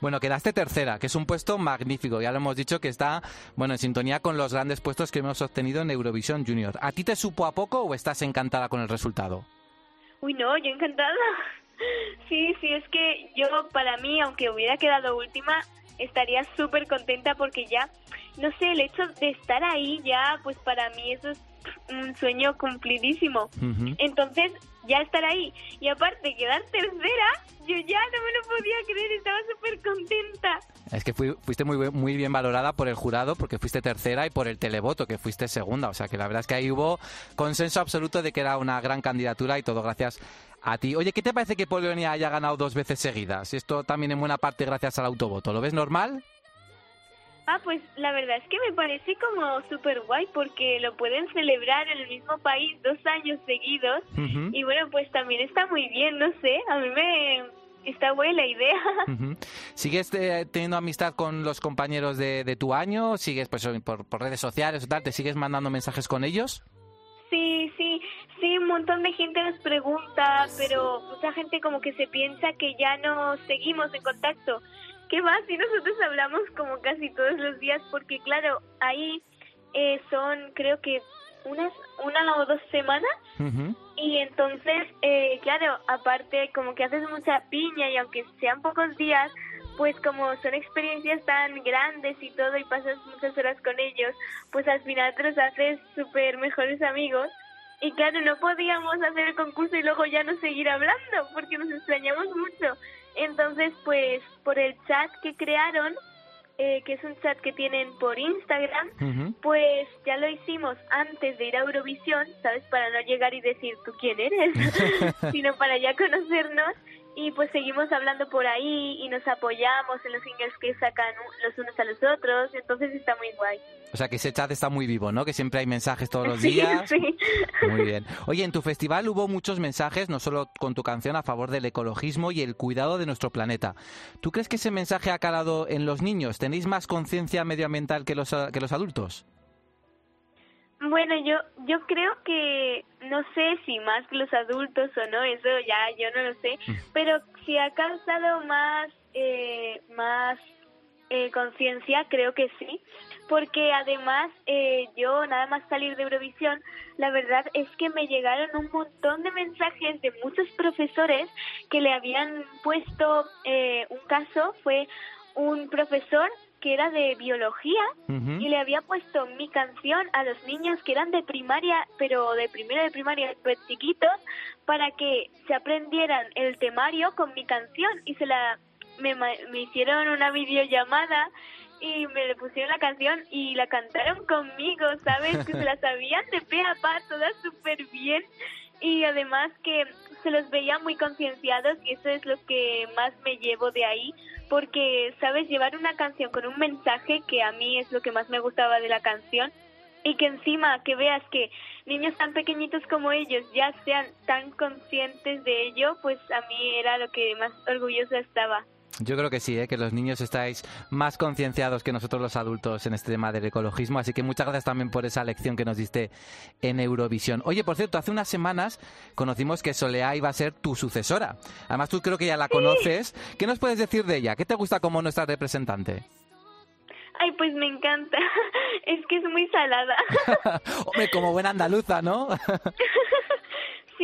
Bueno, quedaste tercera, que es un puesto magnífico. Ya lo hemos dicho que está, bueno, en sintonía con los grandes puestos que hemos obtenido en Eurovisión Junior. ¿A ti te supo a poco o estás encantada con el resultado? Uy, no, yo encantada. Sí, sí, es que yo para mí, aunque hubiera quedado última, estaría súper contenta porque ya, no sé, el hecho de estar ahí ya, pues para mí eso es un sueño cumplidísimo. Entonces, ya estar ahí y aparte quedar tercera, yo ya no me lo podía creer, estaba súper contenta. Es que fui- fuiste muy, muy bien valorada por el jurado porque fuiste tercera y por el televoto que fuiste segunda. O sea que la verdad es que ahí hubo consenso absoluto de que era una gran candidatura y todo gracias a ti. Oye, ¿qué te parece que Polonia haya ganado dos veces seguidas? Esto también en buena parte gracias al autovoto. ¿Lo ves normal? Ah, pues la verdad es que me parece como súper guay porque lo pueden celebrar en el mismo país dos años seguidos y bueno, pues también está muy bien, no sé, a mí me está buena la idea. ¿Sigues eh, teniendo amistad con los compañeros de, de tu año? ¿Sigues pues, por, por redes sociales o tal? ¿Te sigues mandando mensajes con ellos? Sí, sí, sí, un montón de gente nos pregunta, pero mucha gente como que se piensa que ya no seguimos en contacto. ¿Qué va? Si nosotros hablamos como casi todos los días, porque claro, ahí eh, son creo que unas una o dos semanas y entonces, eh, claro, aparte como que haces mucha piña y aunque sean pocos días, pues como son experiencias tan grandes y todo y pasas muchas horas con ellos, pues al final te los haces súper mejores amigos. Y claro, no podíamos hacer el concurso y luego ya no seguir hablando porque nos extrañamos mucho. Entonces, pues por el chat que crearon, eh, que es un chat que tienen por Instagram, pues ya lo hicimos antes de ir a Eurovisión, ¿sabes? Para no llegar y decir tú quién eres, sino para ya conocernos. Y pues seguimos hablando por ahí y nos apoyamos en los singles que sacan los unos a los otros. Entonces está muy guay. O sea que ese chat está muy vivo, ¿no? Que siempre hay mensajes todos los Sí, días. sí. Muy bien. Oye, en tu festival hubo muchos mensajes, no solo con tu canción, a favor del ecologismo y el cuidado de nuestro planeta. ¿Tú crees que ese mensaje ha calado en los niños? ¿Tenéis más conciencia medioambiental que los, que los adultos? Bueno, yo yo creo que no sé si más que los adultos o no, eso ya yo no lo sé, pero si ha causado más eh, más eh, conciencia, creo que sí, porque además eh, yo nada más salir de Eurovisión, la verdad es que me llegaron un montón de mensajes de muchos profesores que le habían puesto eh, un caso, fue un profesor que era de biología y le había puesto mi canción a los niños que eran de primaria, pero de primero de primaria, pues chiquitos, para que se aprendieran el temario con mi canción y se la me, me hicieron una videollamada y me le pusieron la canción y la cantaron conmigo, ¿sabes? Que se la sabían de pe a pa, todas súper bien y además que se los veía muy concienciados y eso es lo que más me llevo de ahí porque sabes llevar una canción con un mensaje que a mí es lo que más me gustaba de la canción y que encima que veas que niños tan pequeñitos como ellos ya sean tan conscientes de ello pues a mí era lo que más orgullosa estaba Yo creo que sí, ¿eh? que los niños estáis más concienciados que nosotros los adultos en este tema del ecologismo, así que muchas gracias también por esa lección que nos diste en Eurovisión. Oye, por cierto, hace unas semanas conocimos que Soleá iba a ser tu sucesora. Además, tú creo que ya la conoces. ¿Qué nos puedes decir de ella? ¿Qué te gusta como nuestra representante? ay pues me encanta es que es muy salada Hombre, como buena andaluza, ¿no?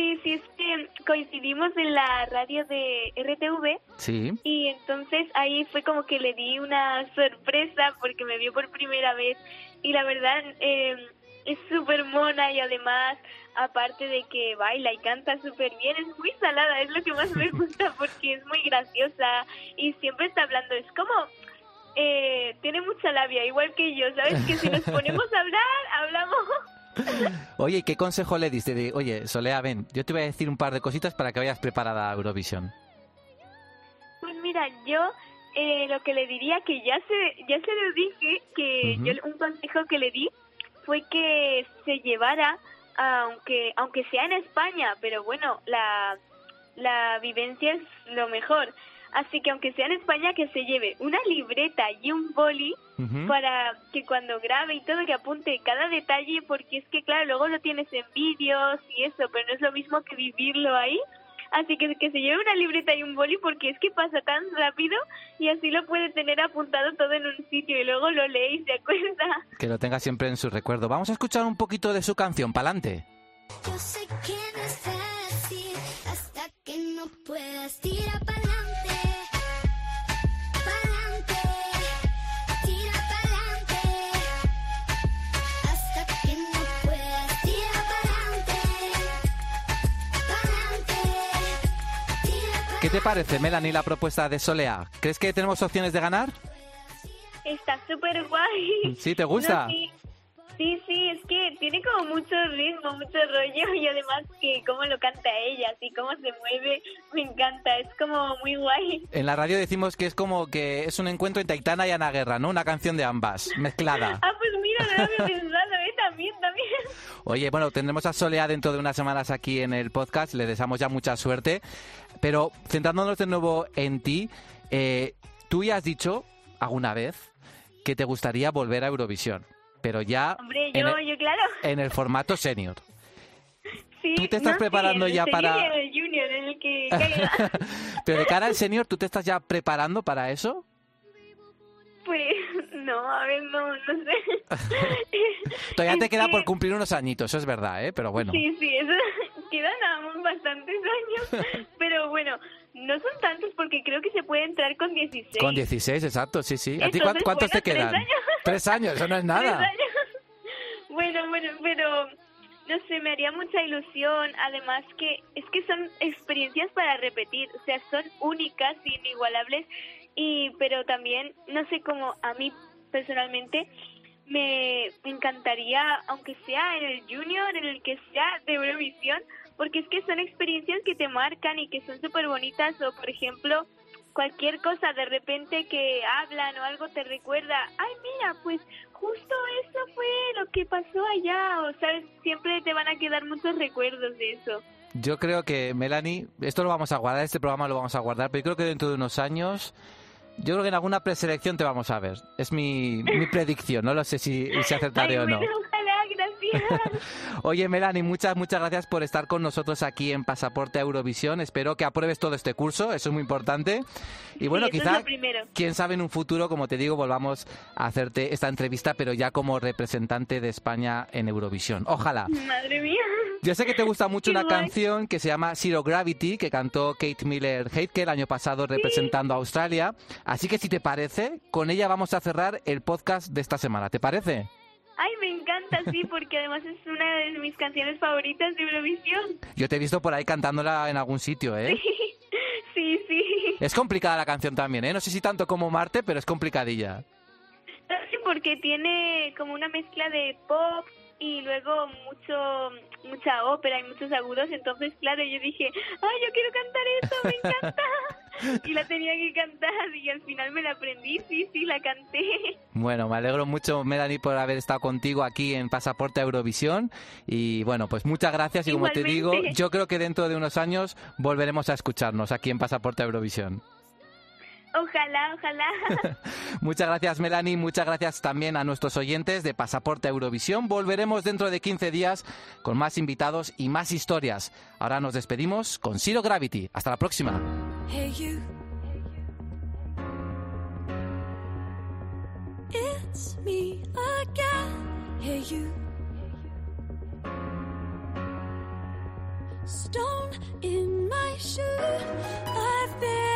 sí sí es que coincidimos en la radio de RTV sí. Y entonces ahí fue como que le di una sorpresa porque me vio por primera vez y la verdad eh, es súper mona y además aparte de que baila y canta súper bien es muy salada, es lo que más me gusta porque es muy graciosa y siempre está hablando, es como... Eh, tiene mucha labia, igual que yo, ¿sabes? Que si nos ponemos a hablar, hablamos Oye, ¿y qué consejo le diste? De, Oye, Solea, ven, yo te voy a decir un par de cositas para que vayas preparada a Eurovisión. Pues mira, yo eh, lo que le diría que ya se ya se lo dije que yo un consejo que le di fue que se llevara aunque aunque sea en España, pero bueno, la la vivencia es lo mejor. Así que aunque sea en España que se lleve una libreta y un boli Ujú. para que cuando grabe y todo que apunte cada detalle porque es que claro, luego lo tienes en vídeos y eso, pero no es lo mismo que vivirlo ahí. Así que que se lleve una libreta y un boli porque es que pasa tan rápido y así lo puede tener apuntado todo en un sitio y luego lo lee y se acuerda. Que lo tenga siempre en su recuerdo. Vamos a escuchar un poquito de su canción, pa'lante. Yo sé que no es fácil hasta que no puedas tirar pa'lante. ¿Qué te parece, Melanie, la propuesta de Soleá? ¿Crees que tenemos opciones de ganar? Está súper guay. ¿Sí, te gusta? No, sí. Sí, sí, es que tiene como mucho ritmo, mucho rollo y además que cómo lo canta ella, así cómo se mueve, me encanta, es como muy guay. En la radio decimos que es como que es un encuentro entre Aitana y Ana Guerra, ¿no? Una canción de ambas, mezclada. Ah, pues mira, no lo había pensado, ¿eh? También, también. Oye, bueno, tendremos a Soleá dentro de unas semanas aquí en el podcast, le deseamos ya mucha suerte, pero centrándonos de nuevo en ti, eh, tú ya has dicho alguna vez que te gustaría volver a Eurovisión, pero ya Hombre, en, yo, el, yo claro. en el formato senior. Sí, ¿Tú te estás no, preparando sí, ya el para- senior el junior, en el que caiga. pero de cara al senior, ¿tú te estás ya preparando para eso? Pues no, a ver, no, no sé. Todavía te queda que- por cumplir unos añitos, eso es verdad, ¿eh? Pero bueno. Sí, sí, eso quedan aún bastantes años, pero bueno, no son tantos porque creo que se puede entrar con 16. Con 16, exacto, sí, sí. ¿A ti cuántos bueno, te quedan? tres años. Tres años, eso no es Tres nada. años. Bueno, bueno, pero no sé, me haría mucha ilusión. Además que es que son experiencias para repetir, o sea, son únicas, inigualables. Y pero también no sé cómo a mí personalmente me encantaría, aunque sea en el junior, en el que sea de Eurovisión, porque es que son experiencias que te marcan y que son súper bonitas. O por ejemplo, cualquier cosa de repente que hablan o algo te recuerda, ay mira, pues justo eso fue lo que pasó allá, o sabes, siempre te van a quedar muchos recuerdos de eso. Yo creo que, Melanie, esto lo vamos a guardar, este programa lo vamos a guardar, pero yo creo que dentro de unos años, yo creo que en alguna preselección te vamos a ver. Es mi, mi predicción, no lo sé si, si acertaré Ay, o no. bueno. Oye, Melanie, muchas, muchas gracias por estar con nosotros aquí en Pasaporte a Eurovisión. Espero que apruebes todo este curso, eso es muy importante. Y bueno, Sí, eso es quizá, lo primero. quién sabe, en un futuro, como te digo, volvamos a hacerte esta entrevista, pero ya como representante de España en Eurovisión. Ojalá. Madre mía. Yo sé que te gusta mucho Qué una guay. canción que se llama Zero Gravity, que cantó Kate Miller Heidke el año pasado representando a Australia. Así que si te parece, con ella vamos a cerrar el podcast de esta semana. ¿Te parece? Ay, me encanta, sí, porque además es una de mis canciones favoritas de Eurovisión. Yo te he visto por ahí cantándola en algún sitio, ¿eh? Sí, sí. Es complicada la canción también, ¿eh? No sé si tanto como Marte, pero es complicadilla. Sí, porque tiene como una mezcla de pop y luego mucho mucha ópera y muchos agudos, entonces claro, yo dije, ay, yo quiero cantar eso, me encanta. y la tenía que cantar y al final me la aprendí, sí, sí, la canté. Bueno, me alegro mucho, Melanie, por haber estado contigo aquí en Pasaporte Eurovisión. Y bueno, pues muchas gracias. Y como te digo, yo creo que dentro de unos años volveremos a escucharnos aquí en Pasaporte Eurovisión. Ojalá, ojalá. Muchas gracias, Melanie. Muchas gracias también a nuestros oyentes de Pasaporte Eurovisión. Volveremos dentro de 15 días con más invitados y más historias. Ahora nos despedimos con Zero Gravity. Hasta la próxima. Hey you. It's me again. Hey you. Stone in my shoe. I've been